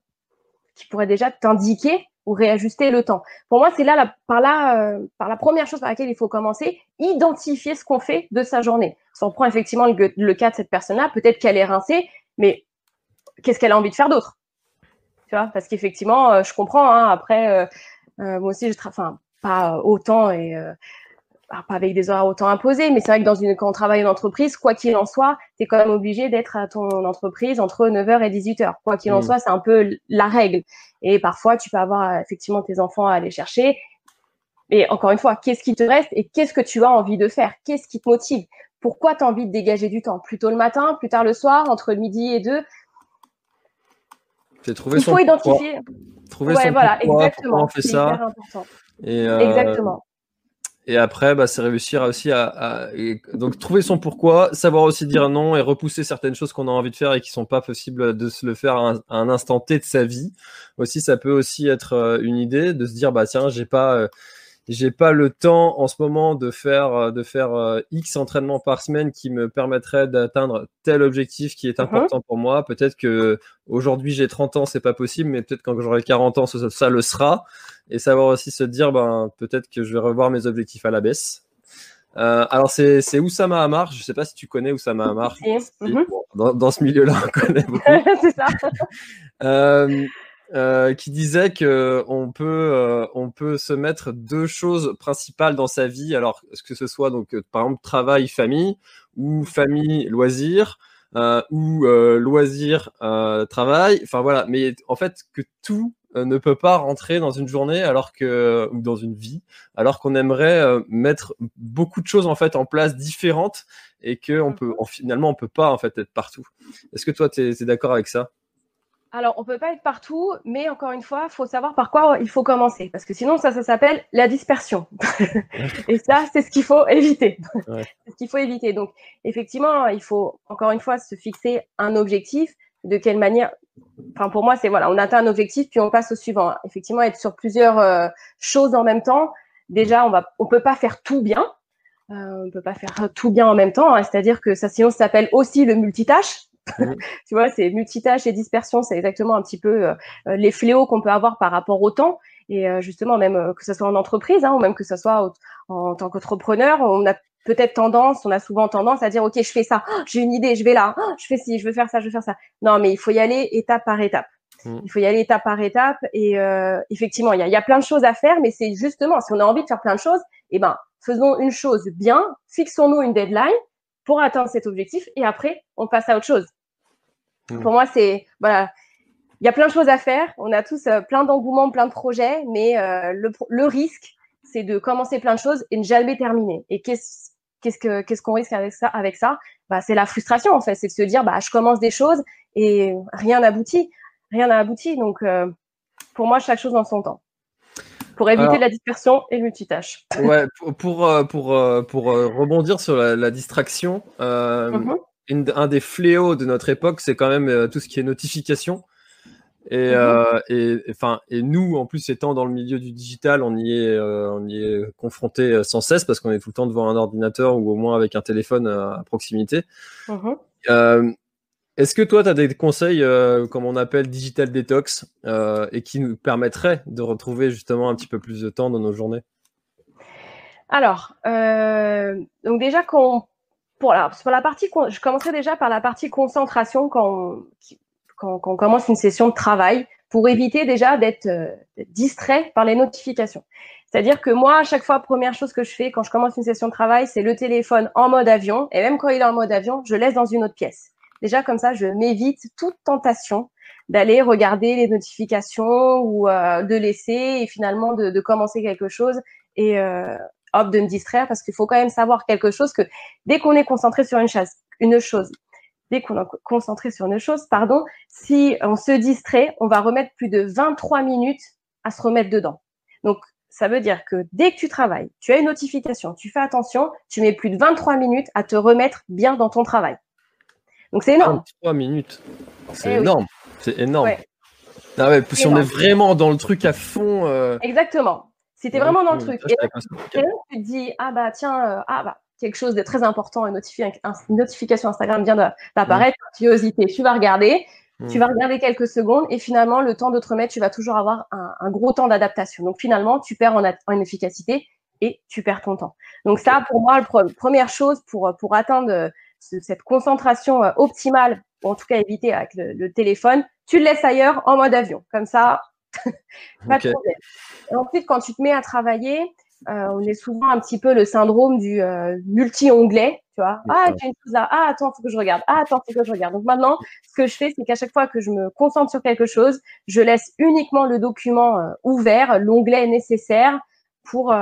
qui pourrait déjà t'indiquer ou réajuster le temps. Pour moi, c'est là, par, là euh, par la première chose par laquelle il faut commencer, identifier ce qu'on fait de sa journée. Si on prend effectivement le, cas de cette personne-là, peut-être qu'elle est rincée, mais qu'est-ce qu'elle a envie de faire d'autre? Parce qu'effectivement, euh, je comprends. Hein, après, moi aussi, je travaille, enfin, pas autant et pas avec des horaires autant imposés, mais c'est vrai que dans une, quand on travaille en entreprise, quoi qu'il en soit, tu es quand même obligé d'être à ton entreprise entre 9h et 18h. Quoi qu'il en mm. soit, c'est un peu la règle. Et parfois, tu peux avoir effectivement tes enfants à aller chercher. Et encore une fois, qu'est-ce qui te reste et qu'est-ce que tu as envie de faire? Qu'est-ce qui te motive? Pourquoi tu as envie de dégager du temps? Plutôt le matin, plus tard le soir, entre midi et deux?
Il faut identifier.
Trouver son voilà, exactement. on fait ça?
Et euh, exactement Et après, bah, c'est réussir aussi à, donc trouver son pourquoi, savoir aussi dire non et repousser certaines choses qu'on a envie de faire et qui sont pas possibles de se le faire à un, instant T de sa vie. Aussi, ça peut aussi être euh, une idée de se dire bah tiens, j'ai pas euh, j'ai pas le temps en ce moment de faire euh, de faire X entraînements par semaine qui me permettrait d'atteindre tel objectif qui est mhm. important pour moi. Peut-être que aujourd'hui j'ai 30 ans, c'est pas possible, mais peut-être quand j'aurai 40 ans, ça, ça, le sera et savoir aussi se dire ben peut-être que je vais revoir mes objectifs à la baisse. Euh, alors c'est c'est Oussama Hamar, je sais pas si tu connais Oussama Hamar. Mhm. dans, dans, ce milieu-là, on connaît beaucoup. c'est ça. euh, euh, qui disait que on peut on peut se mettre deux choses principales dans sa vie alors que ce soit donc par exemple travail famille ou famille loisir ou loisir travail enfin voilà mais en fait que tout ne peut pas rentrer dans une journée alors que ou dans une vie alors qu'on aimerait euh, mettre beaucoup de choses en fait en place différentes et que on peut on, finalement on peut pas en fait être partout. Est-ce que toi tu es, d'accord avec ça?
Alors, on peut pas être partout, mais encore une fois, il faut savoir par quoi il faut commencer, parce que sinon, ça, ça s'appelle la dispersion. et ça, c'est ce qu'il faut éviter. c'est ce qu'il faut éviter. Donc, effectivement, il faut encore une fois se fixer un objectif. De quelle manière enfin pour moi c'est voilà, on atteint un objectif puis on passe au suivant. Effectivement, être sur plusieurs euh, choses en même temps. Déjà, on va, on peut pas faire tout bien. Euh, on peut pas faire tout bien en même temps. Hein. C'est-à-dire que ça, sinon, ça s'appelle aussi le multitâche. tu vois, c'est multitâche et dispersion, c'est exactement un petit peu euh, les fléaux qu'on peut avoir par rapport au temps. Et euh, justement, même que ce soit en entreprise hein, ou même que ce soit en tant qu'entrepreneur, on a peut-être tendance, on a souvent tendance à dire ok, je fais ça, oh, j'ai une idée, je vais là, oh, je fais ci, je veux faire ça, je veux faire ça. Non, mais il faut y aller étape par étape. Mm. Il faut y aller étape par étape et euh, effectivement, il y a, y a, plein de choses à faire, mais c'est justement si on a envie de faire plein de choses, eh ben faisons une chose bien, fixons-nous une deadline pour atteindre cet objectif et après on passe à autre chose. Mm. Pour moi, c'est voilà, il y a plein de choses à faire. On a tous euh, plein d'engouements, plein de projets, mais euh, le, le risque, c'est de commencer plein de choses et ne jamais terminer. Et qu'est-ce qu'est-ce que qu'est-ce qu'on risque avec ça avec ça? Bah, c'est la frustration en fait. C'est de se dire bah je commence des choses et rien n'aboutit. Rien n'a abouti. Donc euh, pour moi chaque chose dans son temps. Pour éviter la dispersion et le multitâche.
Ouais pour pour euh, pour, euh, pour rebondir sur la, distraction mm-hmm. un des fléaux de notre époque c'est quand même tout ce qui est notification et, mmh euh, et, nous, en plus, étant dans le milieu du digital, on y est, euh, on y est confronté euh, sans cesse parce qu'on est tout le temps devant un ordinateur ou au moins avec un téléphone à proximité. Mmh est-ce que toi, tu as des conseils, comme on appelle digital detox, et qui nous permettraient de retrouver justement un petit peu plus de temps dans nos journées?
Alors, donc déjà, pour, la partie, je commencerai déjà par la partie concentration quand quand, on commence une session de travail pour éviter déjà d'être euh, distrait par les notifications. C'est-à-dire que moi, à chaque fois, première chose que je fais quand je commence une session de travail, c'est le téléphone en mode avion. Et même quand il est en mode avion, je laisse dans une autre pièce. Déjà, comme ça, je m'évite toute tentation d'aller regarder les notifications ou euh, de laisser et finalement de, commencer quelque chose et euh, hop, de me distraire parce qu'il faut quand même savoir quelque chose que dès qu'on est concentré sur une, chasse, une chose, dès qu'on est concentré sur une chose, pardon, si on se distrait, on va remettre plus de 23 minutes à se remettre dedans. Donc, ça veut dire que dès que tu travailles, tu as une notification, tu fais attention, tu mets plus de 23 minutes à te remettre bien dans ton travail. Donc, c'est énorme.
23 minutes. C'est eh énorme. C'est énorme. Ah ouais, si on est vraiment dans le truc à fond.
Euh, Exactement. Si tu es vraiment dans le truc. Et tu te dis, ah bah tiens, euh, ah bah quelque chose de très important, une, notification Instagram vient d'apparaître, mmh. curiosité, tu vas regarder, tu vas regarder quelques secondes et finalement, le temps de te remettre, tu vas toujours avoir un, gros temps d'adaptation. Donc finalement, tu perds en, efficacité et tu perds ton temps. Donc ça, pour moi, la première chose pour, pour atteindre cette concentration euh, optimale, ou en tout cas éviter avec le, téléphone, tu le laisses ailleurs en mode avion. Comme ça, pas de problème. Et ensuite, quand tu te mets à travailler, euh, on est souvent un petit peu le syndrome du euh, multi-onglet, tu vois. Ah, j'ai une chose là. Ah, attends, faut que je regarde. Ah, attends, faut que je regarde. Donc maintenant, ce que je fais, c'est qu'à chaque fois que je me concentre sur quelque chose, je laisse uniquement le document euh, ouvert, l'onglet nécessaire pour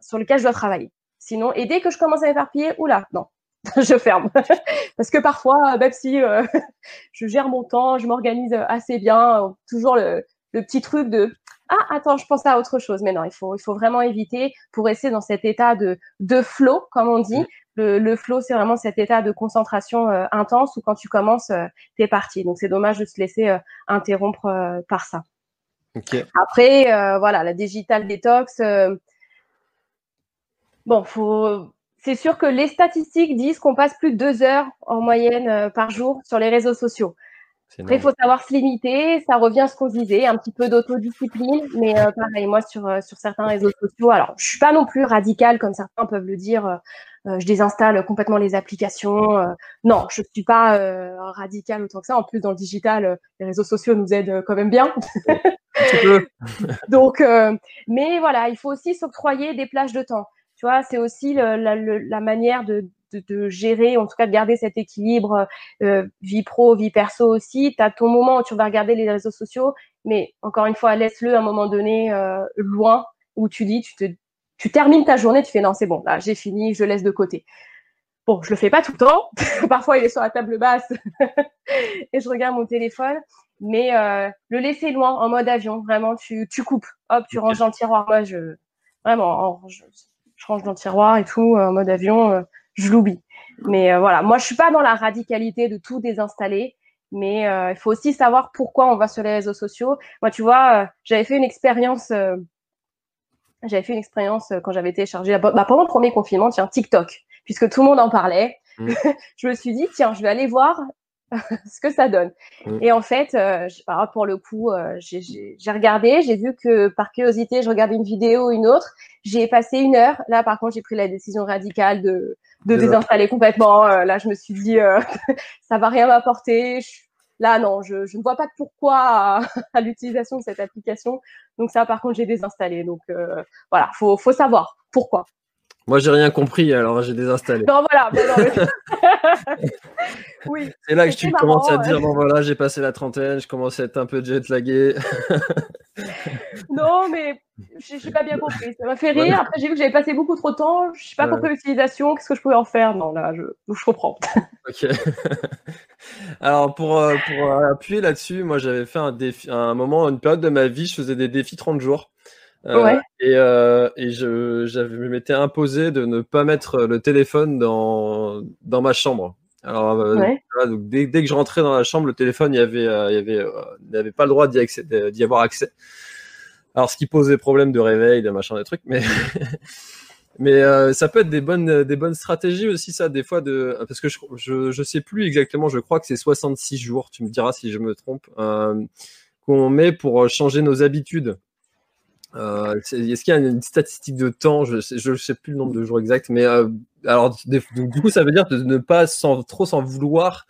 sur lequel je dois travailler. Sinon, et dès que je commence à m'éparpiller, oula, non, je ferme. Parce que parfois, même si je gère mon temps, je m'organise assez bien, toujours le, le petit truc de ah attends, je pense à autre chose. Mais non, il faut, il faut vraiment éviter pour rester dans cet état de, de flow, comme on dit. Le, le flow, c'est vraiment cet état de concentration euh, intense où quand tu commences, euh, tu es parti. Donc c'est dommage de se laisser euh, interrompre par ça. Après, voilà, la digital detox. bon, faut c'est sûr que les statistiques disent qu'on passe plus de deux heures en moyenne par jour sur les réseaux sociaux. Après, il faut savoir se limiter. Ça revient à ce qu'on disait, un petit peu d'autodiscipline. Mais euh, pareil, moi, sur, euh, sur certains réseaux sociaux, alors, je suis pas non plus radicale comme certains peuvent le dire. Euh, je désinstalle complètement les applications. non, je suis pas radicale autant que ça. En plus, dans le digital, les réseaux sociaux nous aident quand même bien. Donc, mais voilà, il faut aussi s'octroyer des plages de temps. Tu vois, c'est aussi la, la manière de, de, gérer, en tout cas de garder cet équilibre euh, vie pro, vie perso aussi. Tu as ton moment où tu vas regarder les réseaux sociaux, mais encore une fois, laisse-le à un moment donné euh, loin où tu dis, tu, te, tu termines ta journée, tu fais non, c'est bon, là, j'ai fini, je laisse de côté. Bon, je le fais pas tout le temps. Parfois, il est sur la table basse et je regarde mon téléphone. Mais euh, le laisser loin, en mode avion, vraiment, tu, tu coupes. Hop, tu ranges dans le tiroir. Moi, je vraiment, je, je range dans le tiroir et tout, en mode avion je l'oublie. Mais euh, voilà, moi je suis pas dans la radicalité de tout désinstaller, mais euh, il faut aussi savoir pourquoi on va sur les réseaux sociaux. Moi, tu vois, euh, j'avais fait une expérience, j'avais fait une expérience quand j'avais téléchargé bah, pendant le premier confinement, tiens TikTok, puisque tout le monde en parlait. Mmh. je me suis dit tiens, je vais aller voir ce que ça donne. Mmh. Et en fait, euh, pour le coup, euh, j'ai regardé, j'ai vu que par curiosité, je regardais une vidéo, une autre. J'ai passé une heure. Là, par contre, j'ai pris la décision radicale de, de désinstaller complètement. Euh, là, je me suis dit, euh, ça va rien m'apporter. Là, non, je, je, ne vois pas de pourquoi à, à l'utilisation de cette application. Donc ça, par contre, j'ai désinstallé. Donc voilà, faut, faut savoir pourquoi.
Moi, j'ai rien compris, alors j'ai désinstallé.
Non, voilà.
oui. C'est là que tu commences à dire bon, voilà, j'ai passé la trentaine, je commence à être un peu jet lagué.
non, mais je n'ai pas bien compris. Ça m'a fait rire. Après, j'ai vu que j'avais passé beaucoup trop de temps. Je n'ai pas compris l'utilisation. Qu'est-ce que je pouvais en faire? Non, là, je, je comprends.
ok. Alors, pour, euh, pour appuyer là-dessus, moi, j'avais fait un défi, un moment, une période de ma vie, je faisais des défis 30 jours. Euh, et, euh, et je, je m'étais imposé de ne pas mettre le téléphone dans, dans ma chambre. Alors, euh, donc dès, dès, que je rentrais dans la chambre, le téléphone, il avait, il y avait, il avait pas le droit d'y, d'y avoir accès. Alors, ce qui posait problème de réveil, de machin, des trucs, mais mais ça peut être des bonnes, des bonnes stratégies aussi, ça, des fois, de parce que je, je, je sais plus exactement, je crois que c'est 66 jours, tu me diras si je me trompe, qu'on met pour changer nos habitudes. Euh, Est-ce qu'il y a une statistique de temps? Je ne sais, plus le nombre de jours exact, mais euh, alors du coup, ça veut dire de ne pas trop s'en vouloir,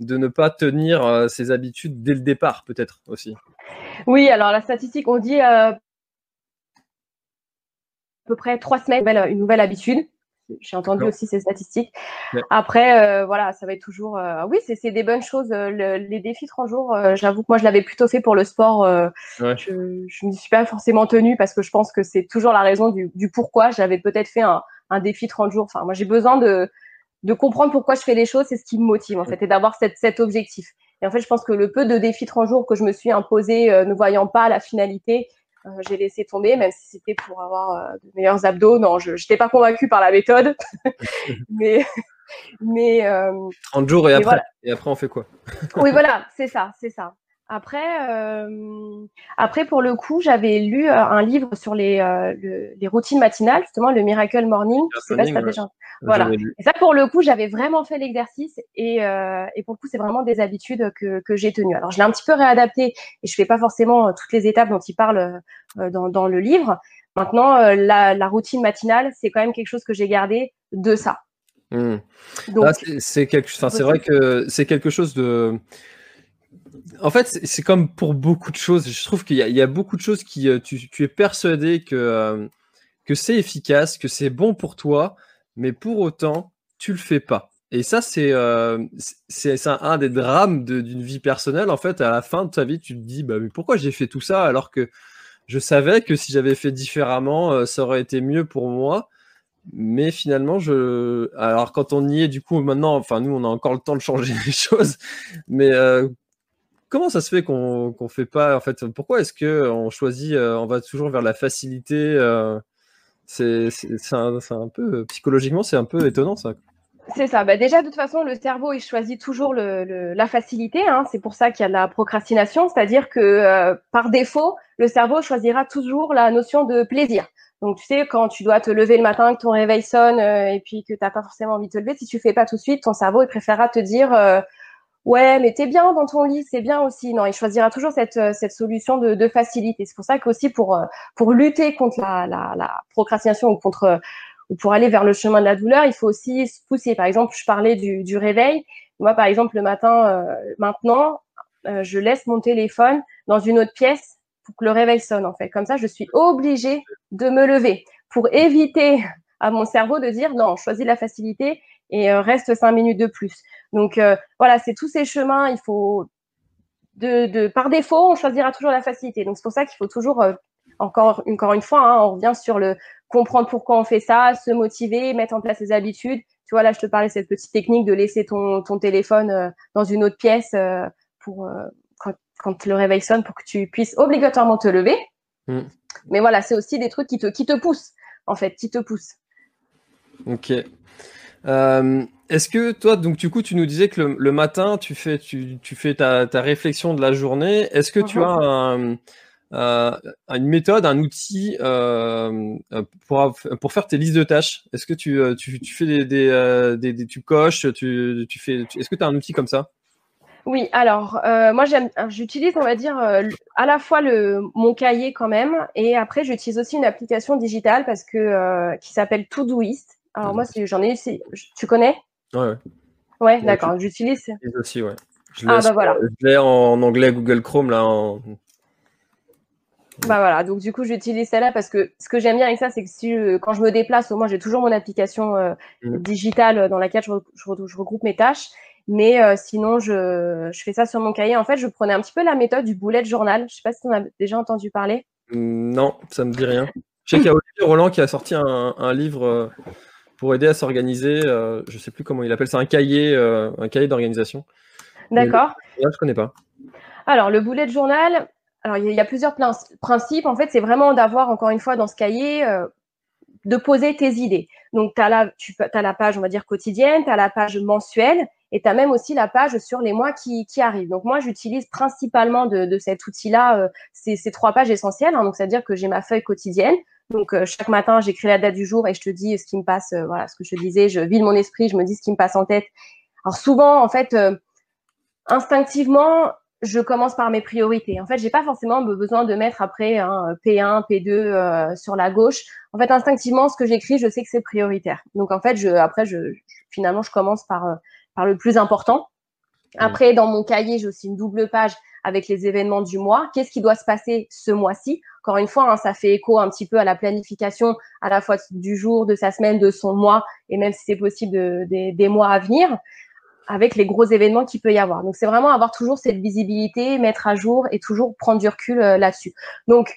de ne pas tenir euh, ses habitudes dès le départ, peut-être aussi.
Oui, alors la statistique, on dit euh, à peu près trois semaines, une nouvelle habitude. J'ai entendu aussi ces statistiques. Après, euh, voilà, ça va être toujours. Euh, oui, c'est des bonnes choses. Euh, les défis 30 jours, j'avoue que moi, je l'avais plutôt fait pour le sport. Je ne me suis pas forcément tenue parce que je pense que c'est toujours la raison du, du pourquoi. J'avais peut-être fait un, un, défi 30 jours. Enfin, moi, j'ai besoin de, de comprendre pourquoi je fais les choses. C'est ce qui me motive, en fait, et d'avoir cet objectif. Et en fait, je pense que le peu de défis 30 jours que je me suis imposé, ne voyant pas la finalité, euh, j'ai laissé tomber, même si c'était pour avoir euh, de meilleurs abdos. Non, je n'étais pas convaincue par la méthode. mais mais
30 euh, jours et après, et après on fait quoi?
Oui, voilà, c'est ça, c'est ça. Après, euh, après pour le coup, j'avais lu euh, un livre sur les, euh, les routines matinales, justement le Miracle Morning. Je sais pas si déjà. Voilà. Et ça, pour le coup, j'avais vraiment fait l'exercice et, euh, et pour le coup, c'est vraiment des habitudes que, que j'ai tenues. Alors, je l'ai un petit peu réadapté et je fais pas forcément toutes les étapes dont il parle dans, dans le livre. Maintenant, la, la routine matinale, c'est quand même quelque chose que j'ai gardé de ça.
Mmh. Donc, c'est quelque, c'est vrai que c'est quelque chose de en fait, c'est comme pour beaucoup de choses. Je trouve qu'il y, a beaucoup de choses qui euh, tu, es persuadé que, euh, que c'est efficace, que c'est bon pour toi, mais pour autant, tu le fais pas. Et ça, c'est euh, un, des drames d'une vie personnelle. En fait, à la fin de ta vie, tu te dis, bah, mais pourquoi j'ai fait tout ça alors que je savais que si j'avais fait différemment, ça aurait été mieux pour moi. Mais finalement, je. Alors, quand on y est, du coup, maintenant, enfin, nous, on a encore le temps de changer les choses. Mais comment ça se fait qu'on ne fait pas en fait Pourquoi est-ce que on choisit, on va toujours vers la facilité C'est un, peu psychologiquement, c'est un peu étonnant ça.
C'est ça. Bah déjà, de toute façon, le cerveau, il choisit toujours la facilité. Hein. C'est pour ça qu'il y a de la procrastination, c'est-à-dire que euh, par défaut, le cerveau choisira toujours la notion de plaisir. Donc, tu sais, quand tu dois te lever le matin, que ton réveil sonne euh, et puis que tu n'as pas forcément envie de te lever, si tu fais pas tout de suite, ton cerveau, il préférera te dire euh, Ouais, mais t'es bien dans ton lit, c'est bien aussi. Non, il choisira toujours cette, cette solution de, facilité. C'est pour ça qu'aussi, pour, pour lutter contre la, la, procrastination ou contre ou pour aller vers le chemin de la douleur, il faut aussi se pousser. Par exemple, je parlais du, du réveil. Moi, par exemple, le matin, euh, maintenant, euh, je laisse mon téléphone dans une autre pièce pour que le réveil sonne, en fait. Comme ça, je suis obligée de me lever pour éviter à mon cerveau de dire non, choisis la facilité et euh, reste cinq minutes de plus. Donc voilà, c'est tous ces chemins. Il faut de, de, par défaut, on choisira toujours la facilité. Donc c'est pour ça qu'il faut toujours encore, encore une fois, hein, on revient sur le comprendre pourquoi on fait ça, se motiver, mettre en place ses habitudes. Tu vois, là, je te parlais de cette petite technique de laisser ton, ton téléphone euh, dans une autre pièce euh, pour euh, quand, quand, le réveil sonne pour que tu puisses obligatoirement te lever. Mm. Mais voilà, c'est aussi des trucs qui te, qui te poussent, en fait, qui te poussent.
Ok. Est-ce que toi, donc du coup, tu nous disais que le, matin, tu fais, tu, tu fais ta, ta, réflexion de la journée. Est-ce que tu uh-huh. as un, euh, une méthode, un outil euh, pour, pour faire tes listes de tâches? Est-ce que tu, euh, tu, tu, fais des, des, des, tu coches, tu, tu fais, est-ce que tu as un outil comme ça?
Oui, alors moi j'utilise on va dire à la fois le mon cahier quand même et après j'utilise aussi une application digitale parce que qui s'appelle Todoist. Alors moi j'en ai, tu connais?
Ouais.
Ouais, d'accord. J'utilise.
aussi, ouais. Je
ah bah voilà.
Je l'ai en anglais Google Chrome là. En...
Bah voilà, donc du coup j'utilise celle-là parce que ce que j'aime bien avec ça, c'est que si quand je me déplace, au moins j'ai toujours mon application euh, mmh. digitale dans laquelle je, regroupe mes tâches. Mais euh, sinon, je, fais ça sur mon cahier. En fait, je prenais un petit peu la méthode du bullet journal. Je sais pas si tu en as déjà entendu parler.
Non, ça me dit rien. Je sais qu'il y a Olivier Roland qui a sorti un, un livre euh, pour aider à s'organiser. je sais plus comment il appelle ça, un cahier, un cahier d'organisation.
D'accord.
Là, je connais pas.
Alors, le bullet journal, alors, il y a plusieurs principes. En fait, c'est vraiment d'avoir, encore une fois, dans ce cahier, euh, de poser tes idées. Donc, tu as, la, tu as la page, on va dire, quotidienne, tu as la page mensuelle et tu as même aussi la page sur les mois qui, qui arrivent. Donc, moi, j'utilise principalement de, de cet outil-là euh, ces, ces, trois pages essentielles. Hein. Donc, c'est-à-dire que j'ai ma feuille quotidienne. Donc, euh, chaque matin, j'écris la date du jour et je te dis ce qui me passe, voilà, ce que je te disais, je vide mon esprit, je me dis ce qui me passe en tête. Alors, souvent, en fait, instinctivement, je commence par mes priorités. En fait, j'ai pas forcément besoin de mettre après un P1, P2 euh, sur la gauche. En fait, instinctivement, ce que j'écris, je sais que c'est prioritaire. Donc, en fait, je, après, je, finalement, je commence par, euh, par le plus important. Après, dans mon cahier, j'ai aussi une double page avec les événements du mois. Qu'est-ce qui doit se passer ce mois-ci? Encore une fois, hein, ça fait écho un petit peu à la planification à la fois du jour, de sa semaine, de son mois, et même si c'est possible de, des mois à venir avec les gros événements qu'il peut y avoir. Donc c'est vraiment avoir toujours cette visibilité, mettre à jour et toujours prendre du recul euh, là-dessus. Donc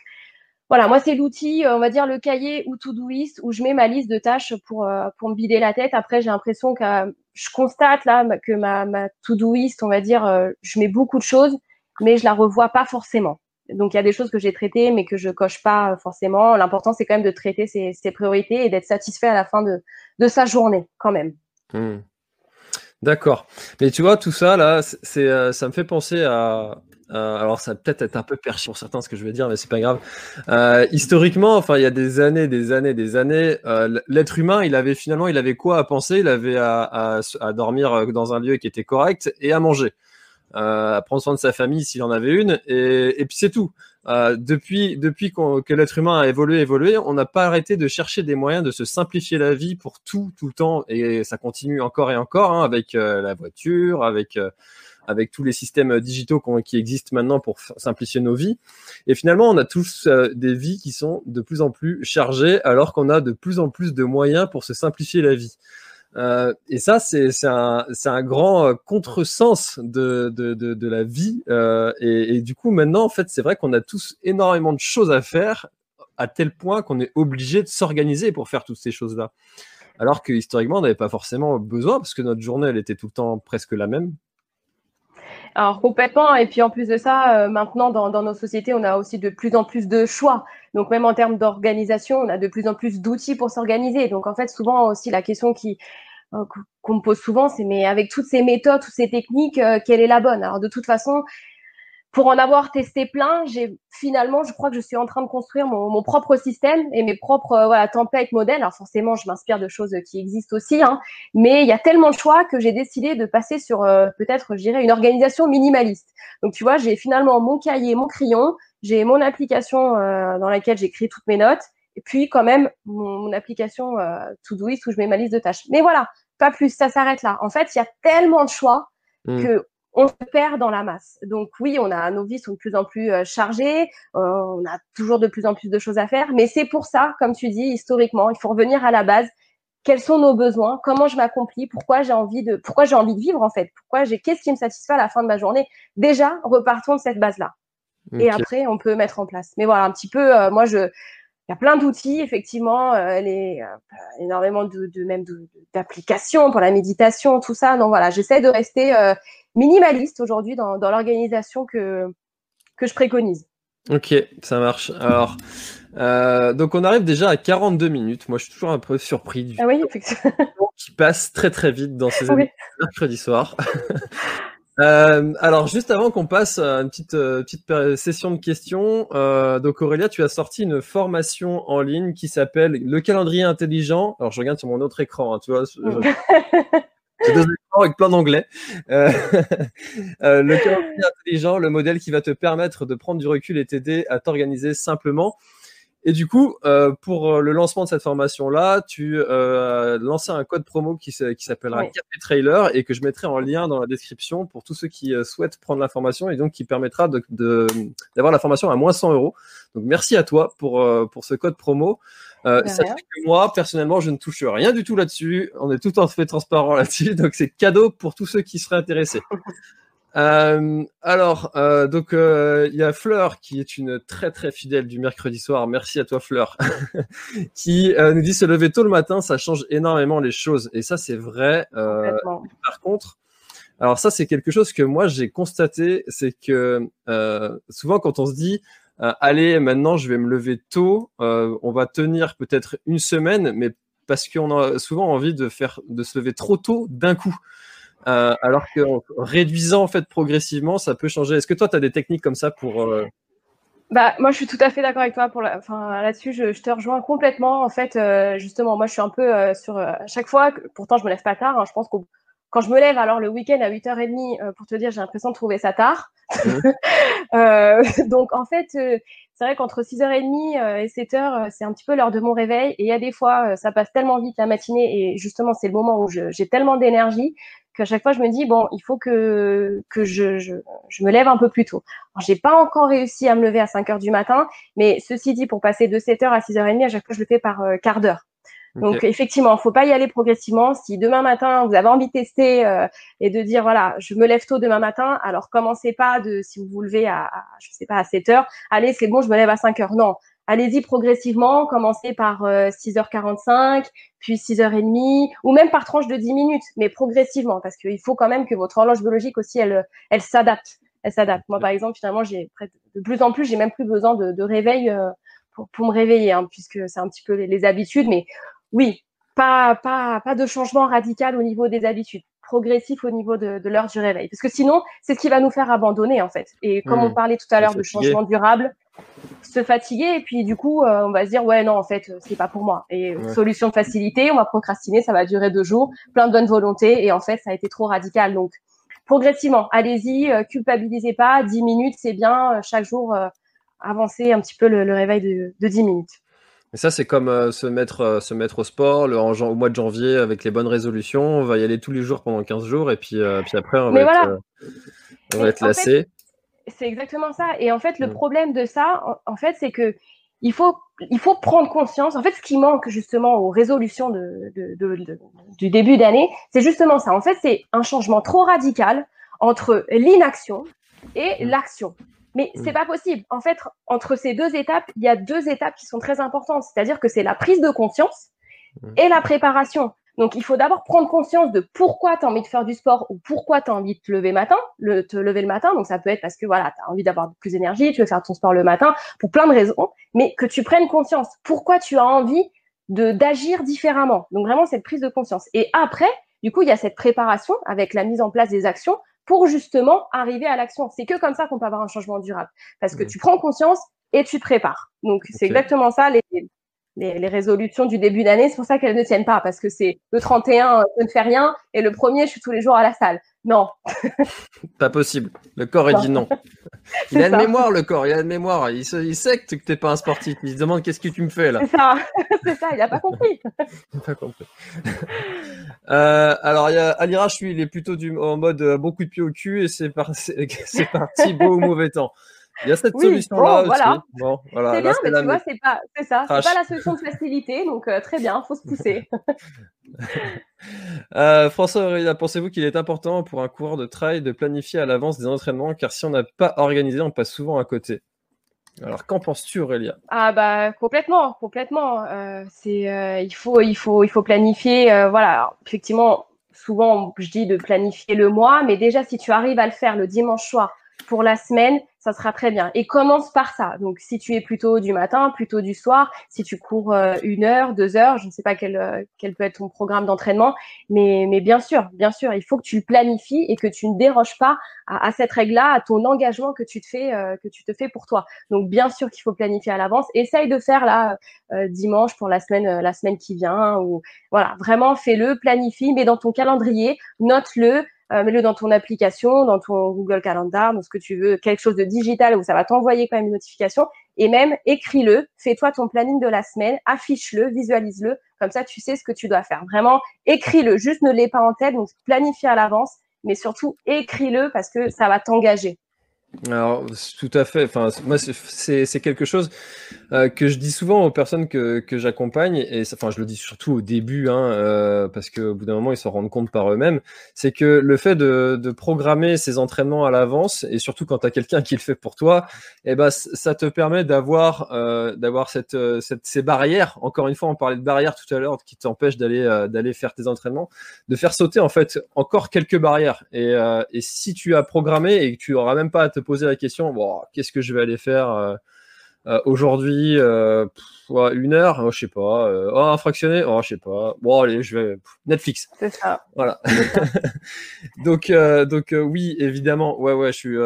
voilà, moi c'est l'outil, euh, on va dire le cahier ou Todoist où je mets ma liste de tâches pour euh, pour me vider la tête. Après j'ai l'impression que je constate là que ma ma Todoist, on va dire, je mets beaucoup de choses, mais je la revois pas forcément. Donc il y a des choses que j'ai traitées mais que je coche pas forcément. L'important c'est quand même de traiter ses, priorités et d'être satisfait à la fin de sa journée quand même.
Mmh. D'accord. Mais tu vois, tout ça, là, c'est, euh, ça me fait penser à. alors, ça peut-être être un peu perché pour certains ce que je vais dire, mais c'est pas grave. Euh, historiquement, enfin, il y a des années, des années, des années, euh, l'être humain, il avait finalement, il avait quoi à penser? Il avait à, dormir dans un lieu qui était correct et à manger, à prendre soin de sa famille s'il en avait une, et, et puis c'est tout. Euh, depuis depuis que l'être humain a évolué, évolué, on n'a pas arrêté de chercher des moyens de se simplifier la vie pour tout, tout le temps, et ça continue encore et encore hein, avec euh, la voiture, avec euh, avec tous les systèmes digitaux qui existent maintenant pour simplifier nos vies. Et finalement, on a tous des vies qui sont de plus en plus chargées, alors qu'on a de plus en plus de moyens pour se simplifier la vie. Euh, et ça, c'est un, un, grand euh, contresens de, de, de, de la vie. Euh, et, et, du coup, maintenant, en fait, c'est vrai qu'on a tous énormément de choses à faire, à tel point qu'on est obligé de s'organiser pour faire toutes ces choses-là. Alors que historiquement, on n'avait pas forcément besoin, parce que notre journée, elle était tout le temps presque la même.
Alors complètement. Et puis en plus de ça, euh, maintenant dans, dans, nos sociétés, on a aussi de plus en plus de choix. Donc même en termes d'organisation, on a de plus en plus d'outils pour s'organiser. Donc en fait, souvent aussi la question qui euh, qu'on me pose souvent, c'est mais avec toutes ces méthodes, toutes ces techniques, euh, quelle est la bonne? Alors de toute façon, pour en avoir testé plein, j'ai finalement, je crois que je suis en train de construire mon, mon propre système et mes propres euh, voilà, templates modèles. Alors forcément, je m'inspire de choses qui existent aussi, hein, mais il y a tellement de choix que j'ai décidé de passer sur euh, peut-être, je dirais, une organisation minimaliste. Donc tu vois, j'ai finalement mon cahier, mon crayon, j'ai mon application euh, dans laquelle j'écris toutes mes notes, et puis quand même mon, mon application euh, Todoist où je mets ma liste de tâches. Mais voilà, pas plus, ça s'arrête là. En fait, il y a tellement de choix mmh. que on se perd dans la masse. Donc oui, on a nos vies sont de plus en plus euh, chargées, euh, on a toujours de plus en plus de choses à faire, mais c'est pour ça, comme tu dis, historiquement, il faut revenir à la base. Quels sont nos besoins? Comment je m'accomplis? Pourquoi j'ai envie de Pourquoi j'ai envie de vivre en fait? Pourquoi j'ai Qu'est-ce qui me satisfait à la fin de ma journée? Déjà, repartons de cette base-là. Et après, on peut mettre en place. Mais voilà, un petit peu. Euh, moi, je il y a plein d'outils, effectivement, euh, les, euh, énormément de, de même d'applications pour la méditation, tout ça. Donc voilà, j'essaie de rester euh, minimaliste aujourd'hui dans, dans l'organisation que, que je préconise.
Ok, ça marche. Alors, euh, donc on arrive déjà à 42 minutes. Moi, je suis toujours un peu surpris du
ah oui, effectivement.
qui passe très très vite dans ces oui. mercredi soir. Euh, alors, juste avant qu'on passe à une petite, euh, petite session de questions, euh, donc Aurélia, tu as sorti une formation en ligne qui s'appelle Le calendrier intelligent. Alors, je regarde sur mon autre écran, hein, tu vois. J'ai deux écrans avec plein d'anglais. Euh, euh, le calendrier intelligent, le modèle qui va te permettre de prendre du recul et t'aider à t'organiser simplement. Et du coup, euh, pour le lancement de cette formation-là, tu as lancé un code promo qui, qui s'appellera oui. Café Trailer et que je mettrai en lien dans la description pour tous ceux qui souhaitent prendre l'information et donc qui permettra d'avoir de, de, la formation à moins 100 euros. Donc merci à toi pour, pour ce code promo. Euh, ça fait que moi, personnellement, je ne touche rien du tout là-dessus. On est tout en fait transparent là-dessus. Donc c'est cadeau pour tous ceux qui seraient intéressés. Euh, alors, euh, donc euh, il y a Fleur qui est une très très fidèle du mercredi soir. Merci à toi Fleur, qui nous dit se lever tôt le matin, ça change énormément les choses. Et ça c'est vrai. Par contre, alors ça c'est quelque chose que moi j'ai constaté, c'est que souvent quand on se dit allez maintenant je vais me lever tôt, on va tenir peut-être une semaine, mais parce qu'on a souvent envie de faire de se lever trop tôt d'un coup. Euh, alors que réduisant en fait progressivement, ça peut changer. Est-ce que toi, tu as des techniques comme ça pour euh...
bah, moi, je suis tout à fait d'accord avec toi. Là-dessus, je, te rejoins complètement. En fait, euh, justement, moi, je suis un peu euh, sur à chaque fois. Pourtant, je me lève pas tard. Hein, je pense que quand je me lève, alors le week-end à 8h30, pour te dire, j'ai l'impression de trouver ça tard. Mmh. donc, en fait, c'est vrai qu'entre 6h30 et 7h, c'est un petit peu l'heure de mon réveil. Et il y a des fois, ça passe tellement vite la matinée. Et justement, c'est le moment où j'ai tellement d'énergie qu'à chaque fois je me dis bon il faut que que je, je, je me lève un peu plus tôt. Alors j'ai pas encore réussi à me lever à 5 heures du matin, mais ceci dit pour passer de 7 heures à 6 h 30 à chaque fois je le fais par euh, quart d'heure. Donc okay. effectivement, faut pas y aller progressivement. Si demain matin vous avez envie de tester euh, et de dire voilà, je me lève tôt demain matin, alors commencez pas de si vous vous levez à, à je sais pas à 7 heures, allez c'est bon, je me lève à 5 heures. Non, allez-y progressivement, commencez par euh, 6h45, puis 6h30, ou même par tranche de 10 minutes, mais progressivement, parce qu'il faut quand même que votre horloge biologique aussi, elle, elle s'adapte. Elle s'adapte. Moi, par exemple, finalement, j'ai de plus en plus, j'ai même plus besoin de, de réveil euh, pour, pour, me réveiller, hein, puisque c'est un petit peu les, les, habitudes. Mais oui, pas, pas, pas de changement radical au niveau des habitudes progressif au niveau de, de l'heure du réveil. Parce que sinon, c'est ce qui va nous faire abandonner, en fait. Et comme mmh. on parlait tout à l'heure de changement durable, se fatiguer, et puis du coup, euh, on va se dire, ouais, non, en fait, c'est pas pour moi. Et ouais. solution de facilité, on va procrastiner, ça va durer deux jours, plein de bonne volonté, et en fait, ça a été trop radical. Donc, progressivement, allez-y, euh, culpabilisez pas, 10 minutes, c'est bien, euh, chaque jour, avancer un petit peu le, le réveil de, de 10 minutes.
Et ça, c'est comme euh, se, mettre, euh, se mettre au sport le, en, au mois de janvier avec les bonnes résolutions. On va y aller tous les jours pendant 15 jours et puis, euh, puis après, on
Mais
va
voilà.
être, on va être lassé.
C'est exactement ça. Et en fait, le mmh. problème de ça, en, en fait, c'est que il faut, il faut prendre conscience. En fait, ce qui manque justement aux résolutions de, de, de, du début d'année, c'est justement ça. En fait, c'est un changement trop radical entre l'inaction et mmh. l'action. Mais c'est pas possible. En fait, entre ces deux étapes, il y a deux étapes qui sont très importantes. C'est-à-dire que c'est la prise de conscience et la préparation. Donc, il faut d'abord prendre conscience de pourquoi tu as envie de faire du sport ou pourquoi tu as envie de te lever matin, le, te lever le matin. Donc, ça peut être parce que voilà, tu as envie d'avoir plus d'énergie, tu veux faire ton sport le matin pour plein de raisons, mais que tu prennes conscience pourquoi tu as envie de d'agir différemment. Donc, vraiment, cette prise de conscience. Et après, du coup, il y a cette préparation avec la mise en place des actions pour justement arriver à l'action. C'est que comme ça qu'on peut avoir un changement durable. Parce que mmh. tu prends conscience et tu te prépares. Donc, c'est exactement ça, les, les, résolutions du début d'année. C'est pour ça qu'elles ne tiennent pas, parce que c'est le 31, je ne fais rien, et le premier, je suis tous les jours à la salle. Non.
pas possible. Le corps, il dit non. Il a une mémoire, le corps, il a une mémoire. Il, sait que tu n'es pas un sportif. Il se demande qu'est-ce que tu me fais là.
C'est ça, c'est ça, il n'a pas compris.
il n'a pas compris. Euh, alors, il y a il est plutôt du, en mode euh, beaucoup de pieds au cul et c'est parti, beau ou mauvais temps. Il y a cette solution-là
aussi. Bon, voilà. C'est bien, mais tu vois, c'est pas, c'est ça, c'est pas la solution de facilité, donc euh, très bien, faut se pousser.
euh, François pensez-vous qu'il est important pour un coureur de trail de planifier à l'avance des entraînements, car si on n'a pas organisé, on passe souvent à côté? Alors, qu'en penses-tu, Aurélia
Ah bah complètement, complètement. Euh, c'est, euh, il faut, il faut, il faut planifier. voilà, effectivement, souvent je dis de planifier le mois, mais déjà si tu arrives à le faire le dimanche soir pour la semaine, ça sera très bien. Et commence par ça. Donc, si tu es plutôt du matin, plutôt du soir, si tu cours euh, une heure, deux heures, je ne sais pas quel, euh, quel peut être ton programme d'entraînement, mais, mais bien sûr, bien sûr, il faut que tu le planifies et que tu ne déroges pas à, cette règle-là, à ton engagement que tu te fais, euh, que tu te fais pour toi. Donc, bien sûr qu'il faut planifier à l'avance. Essaye de faire là dimanche pour la semaine, la semaine qui vient, ou voilà, vraiment fais-le, planifie, mets dans ton calendrier, note-le. Euh, mets-le dans ton application, dans ton Google Calendar, dans ce que tu veux, quelque chose de digital où ça va t'envoyer quand même une notification. Et même, écris-le, fais-toi ton planning de la semaine, affiche-le, visualise-le. Comme ça, tu sais ce que tu dois faire. Vraiment, écris-le, juste ne l'ai pas en tête, donc planifie à l'avance, mais surtout écris-le parce que ça va t'engager.
Alors, tout à fait. Enfin, moi, c'est quelque chose euh, que je dis souvent aux personnes que, que j'accompagne, et enfin, je le dis surtout au début, hein, euh, parce qu'au bout d'un moment, ils s'en rendent compte par eux-mêmes. C'est que le fait de, de programmer ses entraînements à l'avance, et surtout quand tu as quelqu'un qui le fait pour toi, eh ben, ça te permet d'avoir euh, cette, cette, ces barrières. Encore une fois, on parlait de barrières tout à l'heure qui t'empêchent d'aller d'aller faire tes entraînements, de faire sauter en fait encore quelques barrières. Et, et si tu as programmé et que tu auras même pas à te poser la question, bon, qu'est-ce que je vais aller faire euh, euh, aujourd'hui euh, Une heure oh, Je sais pas. oh, un fractionné Oh, je sais pas. Bon, allez, je vais Netflix.
C'est ça.
Voilà. donc, donc oui, évidemment. Ouais, ouais. Je suis.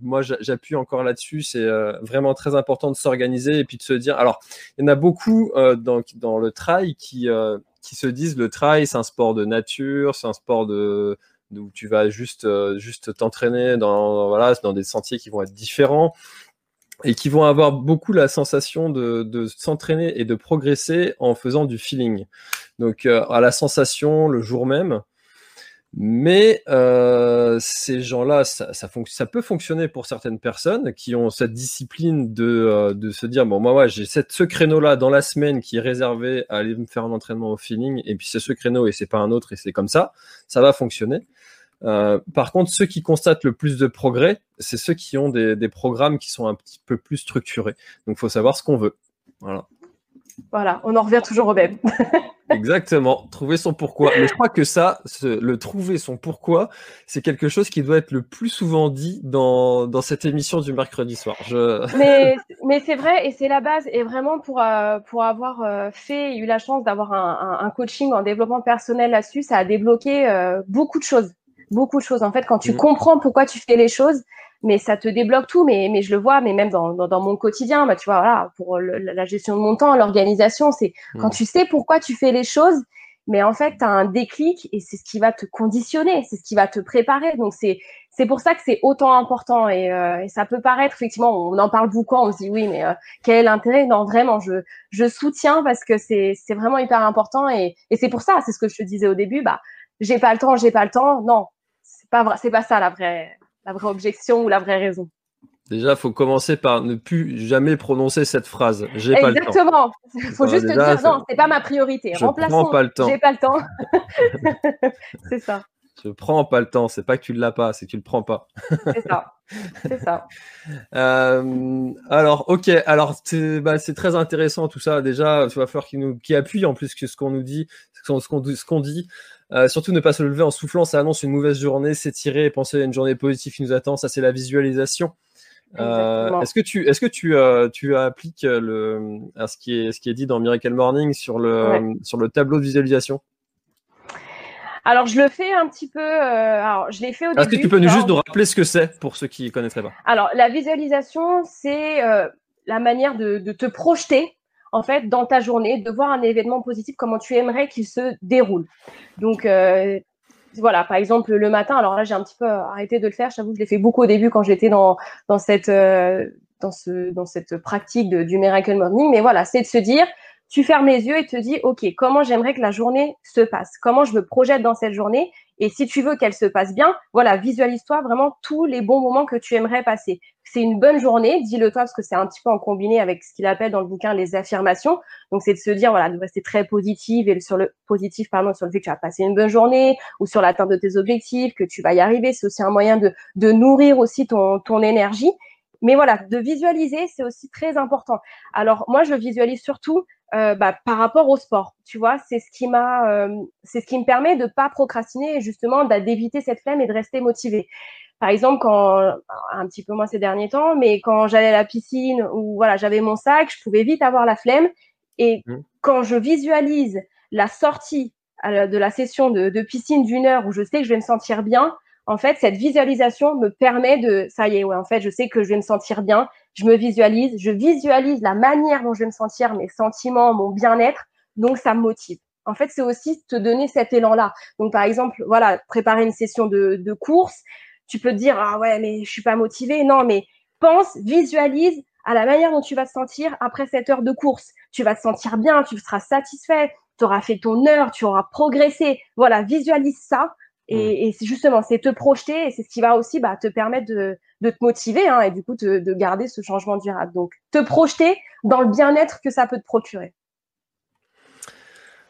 moi, j'appuie encore là-dessus. C'est vraiment très important de s'organiser et puis de se dire. Alors, il y en a beaucoup dans, dans le trail qui qui se disent le trail, c'est un sport de nature, c'est un sport de où tu vas juste euh, t'entraîner dans des sentiers qui vont être différents et qui vont avoir beaucoup la sensation de, s'entraîner et de progresser en faisant du feeling. Donc euh, à la sensation le jour même. Mais euh, ces gens-là, ça, peut fonctionner pour certaines personnes qui ont cette discipline de, se dire bon moi j'ai ce créneau-là dans la semaine qui est réservé à aller me faire un entraînement au feeling et puis c'est ce créneau et c'est pas un autre et c'est comme ça, ça va fonctionner. Euh, par contre, ceux qui constatent le plus de progrès, c'est ceux qui ont des, programmes qui sont un petit peu plus structurés. Donc, il faut savoir ce qu'on veut. Voilà.
Voilà, on en revient toujours au même.
Exactement, trouver son pourquoi. Mais je crois que ça, le trouver son pourquoi, c'est quelque chose qui doit être le plus souvent dit dans, cette émission du mercredi soir.
Mais, mais c'est vrai et c'est la base. Et vraiment, pour, euh, pour avoir euh, fait, eu la chance d'avoir un, coaching en développement personnel là-dessus, ça a débloqué beaucoup de choses beaucoup de choses. En fait, quand tu mm. comprends pourquoi tu fais les choses, mais ça te débloque tout. Mais, mais je le vois, mais même dans, dans, mon quotidien, bah, tu vois, voilà, pour la gestion de mon temps, l'organisation, c'est mm. quand tu sais pourquoi tu fais les choses, mais en fait, tu as un déclic et c'est ce qui va te conditionner, c'est ce qui va te préparer. Donc, c'est c'est pour ça que c'est autant important et, euh, et, ça peut paraître effectivement, on en parle beaucoup, on se dit oui, mais euh, quel est l'intérêt? Non, vraiment, je, je soutiens parce que c'est vraiment hyper important et, et c'est pour ça, c'est ce que je te disais au début, bah j'ai pas le temps, j'ai pas le temps. Non, pas c'est pas ça la vraie, la vraie objection ou la vraie raison.
Déjà, il faut commencer par ne plus jamais prononcer cette phrase. J'ai pas le temps.
Exactement. Il faut juste te dire non, c'est pas ma priorité.
Je Remplaçons. pas le temps.
J'ai pas le temps. c'est ça.
Je prends pas le temps. C'est pas que tu l'as pas, c'est que tu le prends pas.
c'est ça. C'est ça.
Euh, alors, ok. Alors, c'est bah, très intéressant tout ça. Déjà, tu vas falloir qu'il nous, qui appuie en plus que ce qu'on nous dit, ce qu'on qu'on dit. Euh, surtout ne pas se lever en soufflant, ça annonce une mauvaise journée. S'étirer et penser à une journée positive qui nous attend, ça c'est la visualisation. Euh, est-ce que tu, est-ce que tu, euh, tu appliques le, à ce qui est, ce qui est dit dans Miracle Morning sur le, sur le tableau de visualisation?
Alors, je le fais un petit peu. alors, je l'ai fait au
début. Est-ce que tu peux nous juste nous rappeler ce que c'est pour ceux qui ne connaîtraient pas?
Alors, la visualisation, c'est la manière de, de, te projeter en fait dans ta journée, de voir un événement positif, comment tu aimerais qu'il se déroule. Donc, voilà, par exemple, le matin, alors là, j'ai un petit peu arrêté de le faire. J'avoue, je l'ai fait beaucoup au début quand j'étais dans, dans, cette, euh, dans, ce, dans cette pratique du Miracle Morning. Mais voilà, c'est de se dire, tu fermes les yeux et te dis, OK, comment j'aimerais que la journée se passe? Comment je me projette dans cette journée? Et si tu veux qu'elle se passe bien, voilà, visualise-toi vraiment tous les bons moments que tu aimerais passer. C'est une bonne journée, dis-le toi, parce que c'est un petit peu en combiné avec ce qu'il appelle dans le bouquin les affirmations. Donc, c'est de se dire, voilà, de rester très positive et sur le positif, pardon, sur le fait que tu vas passer une bonne journée ou sur l'atteinte de tes objectifs, que tu vas y arriver. C'est aussi un moyen de, de nourrir aussi ton, ton énergie. Mais voilà, de visualiser, c'est aussi très important. Alors, moi, je visualise surtout euh, bah, par rapport au sport. Tu vois, c'est ce qui m'a, euh, c'est ce qui me permet de pas procrastiner et justement d'éviter cette flemme et de rester motivé. Par exemple, quand un petit peu moins ces derniers temps, mais quand j'allais à la piscine ou voilà, j'avais mon sac, je pouvais vite avoir la flemme. Et mmh. quand je visualise la sortie de la session de, de piscine d'une heure où je sais que je vais me sentir bien, en fait, cette visualisation me permet de, ça y est, ouais, en fait, je sais que je vais me sentir bien, je me visualise, je visualise la manière dont je vais me sentir, mes sentiments, mon bien-être, donc ça me motive. En fait, c'est aussi te donner cet élan-là. Donc, par exemple, voilà, préparer une session de, de course, tu peux te dire, ah ouais, mais je suis pas motivé. Non, mais pense, visualise à la manière dont tu vas te sentir après cette heure de course. Tu vas te sentir bien, tu seras satisfait, tu auras fait ton heure, tu auras progressé. Voilà, visualise ça Mm. Et, c'est justement, c'est te projeter et c'est ce qui va aussi bah, te permettre de, de te motiver hein, et du coup de garder ce changement durable. Donc, te projeter dans le bien-être que ça peut te procurer.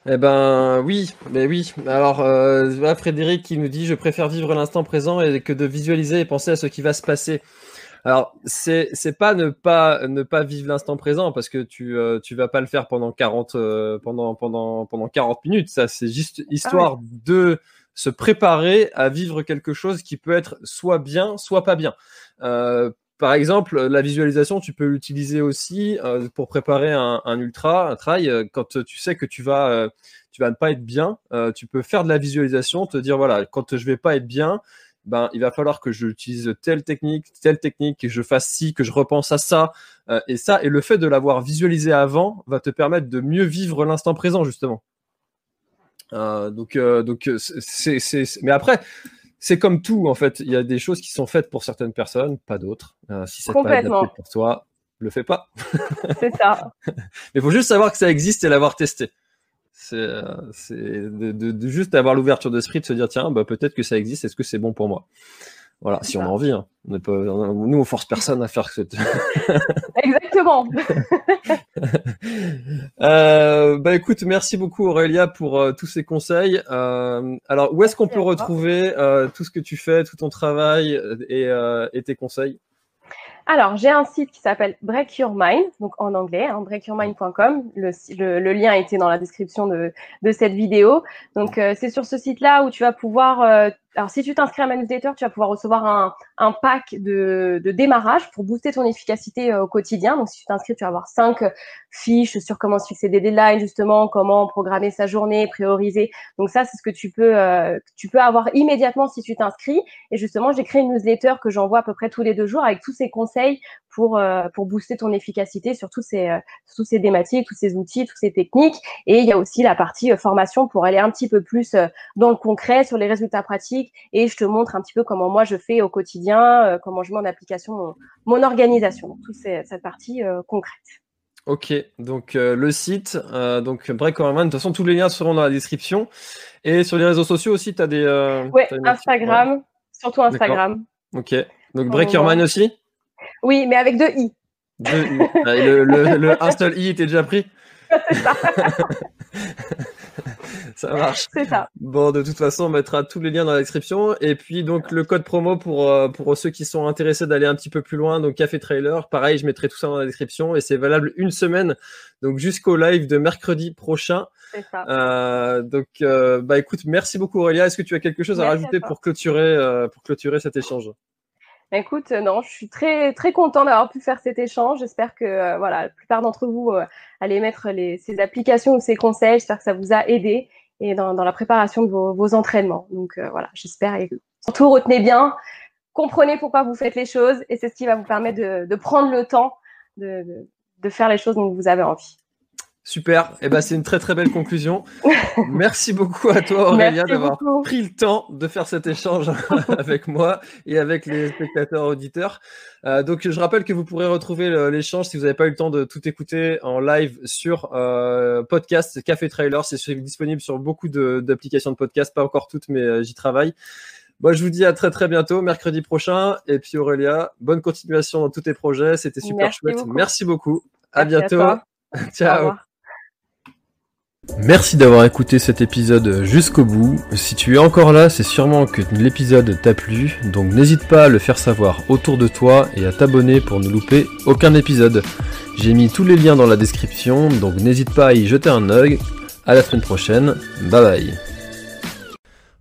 Eh ben oui, mais oui. Alors euh, Frédéric qui nous dit je préfère vivre l'instant présent et que de visualiser et penser à ce qui va se passer. Alors c'est c'est pas ne pas ne pas vivre l'instant présent parce que tu euh, tu vas pas le faire pendant 40 euh, pendant pendant pendant 40 minutes. Ça c'est juste ah histoire de se préparer à vivre quelque chose qui peut être soit bien, soit pas bien. Euh, par exemple, la visualisation, tu peux l'utiliser aussi euh, pour préparer un, ultra, un trail. Euh, quand tu sais que tu vas, tu vas ne pas être bien, tu peux faire de la visualisation, te dire voilà, quand je vais pas être bien, ben il va falloir que j'utilise telle technique, telle technique, que je fasse ci, que je repense à ça, et ça. Et le fait de l'avoir visualisé avant va te permettre de mieux vivre l'instant présent justement. Euh, donc, euh, donc euh, c'est, mais après, c'est comme tout en fait. Il y a des choses qui sont faites pour certaines personnes, pas d'autres. si c'est pas adapté pour toi, le fais pas.
c'est ça.
mais il faut juste savoir que ça existe et l'avoir testé. C'est, de, de, juste avoir l'ouverture d'esprit, de se dire tiens, bah, peut-être que ça existe. Est-ce que c'est bon pour moi? Voilà, si on a envie. Hein. On pas, nous, on force personne à faire cette.
Exactement.
euh, bah écoute, merci beaucoup Aurélia pour euh, tous ces conseils. Euh, alors, où est-ce qu'on peut retrouver tout ce que tu fais, tout ton travail et, et tes conseils?
Alors, j'ai un site qui s'appelle Break Your Mind, donc en anglais, hein, breakyourmind.com. Le, le, le, lien était dans la description de, de cette vidéo. Donc, c'est sur ce site-là où tu vas pouvoir alors, si tu t'inscris à ma newsletter, tu vas pouvoir recevoir un, un pack de, de, démarrage pour booster ton efficacité euh, au quotidien. Donc, si tu t'inscris, tu vas avoir cinq fiches sur comment se fixer des deadlines, justement, comment programmer sa journée, prioriser. Donc, ça, c'est ce que tu peux, euh, tu peux avoir immédiatement si tu t'inscris. Et justement, j'ai créé une newsletter que j'envoie à peu près tous les deux jours avec tous ces conseils pour, euh, pour booster ton efficacité sur tous ces, euh, tous ces thématiques, tous ces outils, toutes ces techniques. Et il y a aussi la partie euh, formation pour aller un petit peu plus dans le concret, sur les résultats pratiques. Et je te montre un petit peu comment moi je fais au quotidien, comment je mets en application mon, organisation. Donc, toute cette partie concrète.
Ok, donc le site, donc Break De toute façon, tous les liens seront dans la description. Et sur les réseaux sociaux aussi, tu as des.
Euh, ouais, Instagram, surtout Instagram.
Ok, donc Break Your aussi?
Oui, mais avec deux i.
Deux i. Ah, le, le, le, un seul i était déjà pris. ça marche.
C'est ça.
Bon, de toute façon, on mettra tous les liens dans la description. Et puis, donc, le code promo pour, euh, pour ceux qui sont intéressés d'aller un petit peu plus loin, donc Café Trailer. Pareil, je mettrai tout ça dans la description et c'est valable une semaine, donc jusqu'au live de mercredi prochain.
C'est ça.
Euh, donc, euh, bah écoute, merci beaucoup Aurélia. Est-ce que tu as quelque chose à
Merci
rajouter
toi.
pour clôturer, pour clôturer cet échange?
Écoute, euh, non, je suis très très content d'avoir pu faire cet échange. J'espère que euh, voilà, la plupart d'entre vous euh, allez mettre les, ces applications ou ces conseils. J'espère que ça vous a aidé et dans, dans la préparation de vos, entraînements. Donc voilà, j'espère. Et surtout, retenez bien, comprenez pourquoi vous faites les choses et c'est ce qui va vous permettre de, de prendre le temps de, de, de faire les choses dont vous avez envie.
Super. Et ben, c'est une très très belle conclusion. merci beaucoup à toi Aurélia d'avoir pris le temps de faire cet échange avec moi et avec les spectateurs auditeurs. Euh, donc je rappelle que vous pourrez retrouver l'échange si vous n'avez pas eu le temps de tout écouter en live sur euh, podcast Café Trailer. C'est disponible sur beaucoup de- d'applications de, podcast, pas encore toutes, mais euh, j'y travaille. Moi, je vous dis à très très bientôt, mercredi prochain. Et puis Aurélia, bonne continuation dans tous tes projets. C'était super
Merci
chouette.
beaucoup.
Merci beaucoup. À
Merci
bientôt. Ciao. Merci d'avoir écouté cet épisode jusqu'au bout. Si tu es encore là, c'est sûrement que l'épisode t'a plu, donc n'hésite pas à le faire savoir autour de toi et à t'abonner pour ne louper aucun épisode. J'ai mis tous les liens dans la description, donc n'hésite pas à y jeter un œil. À la semaine prochaine, bye bye.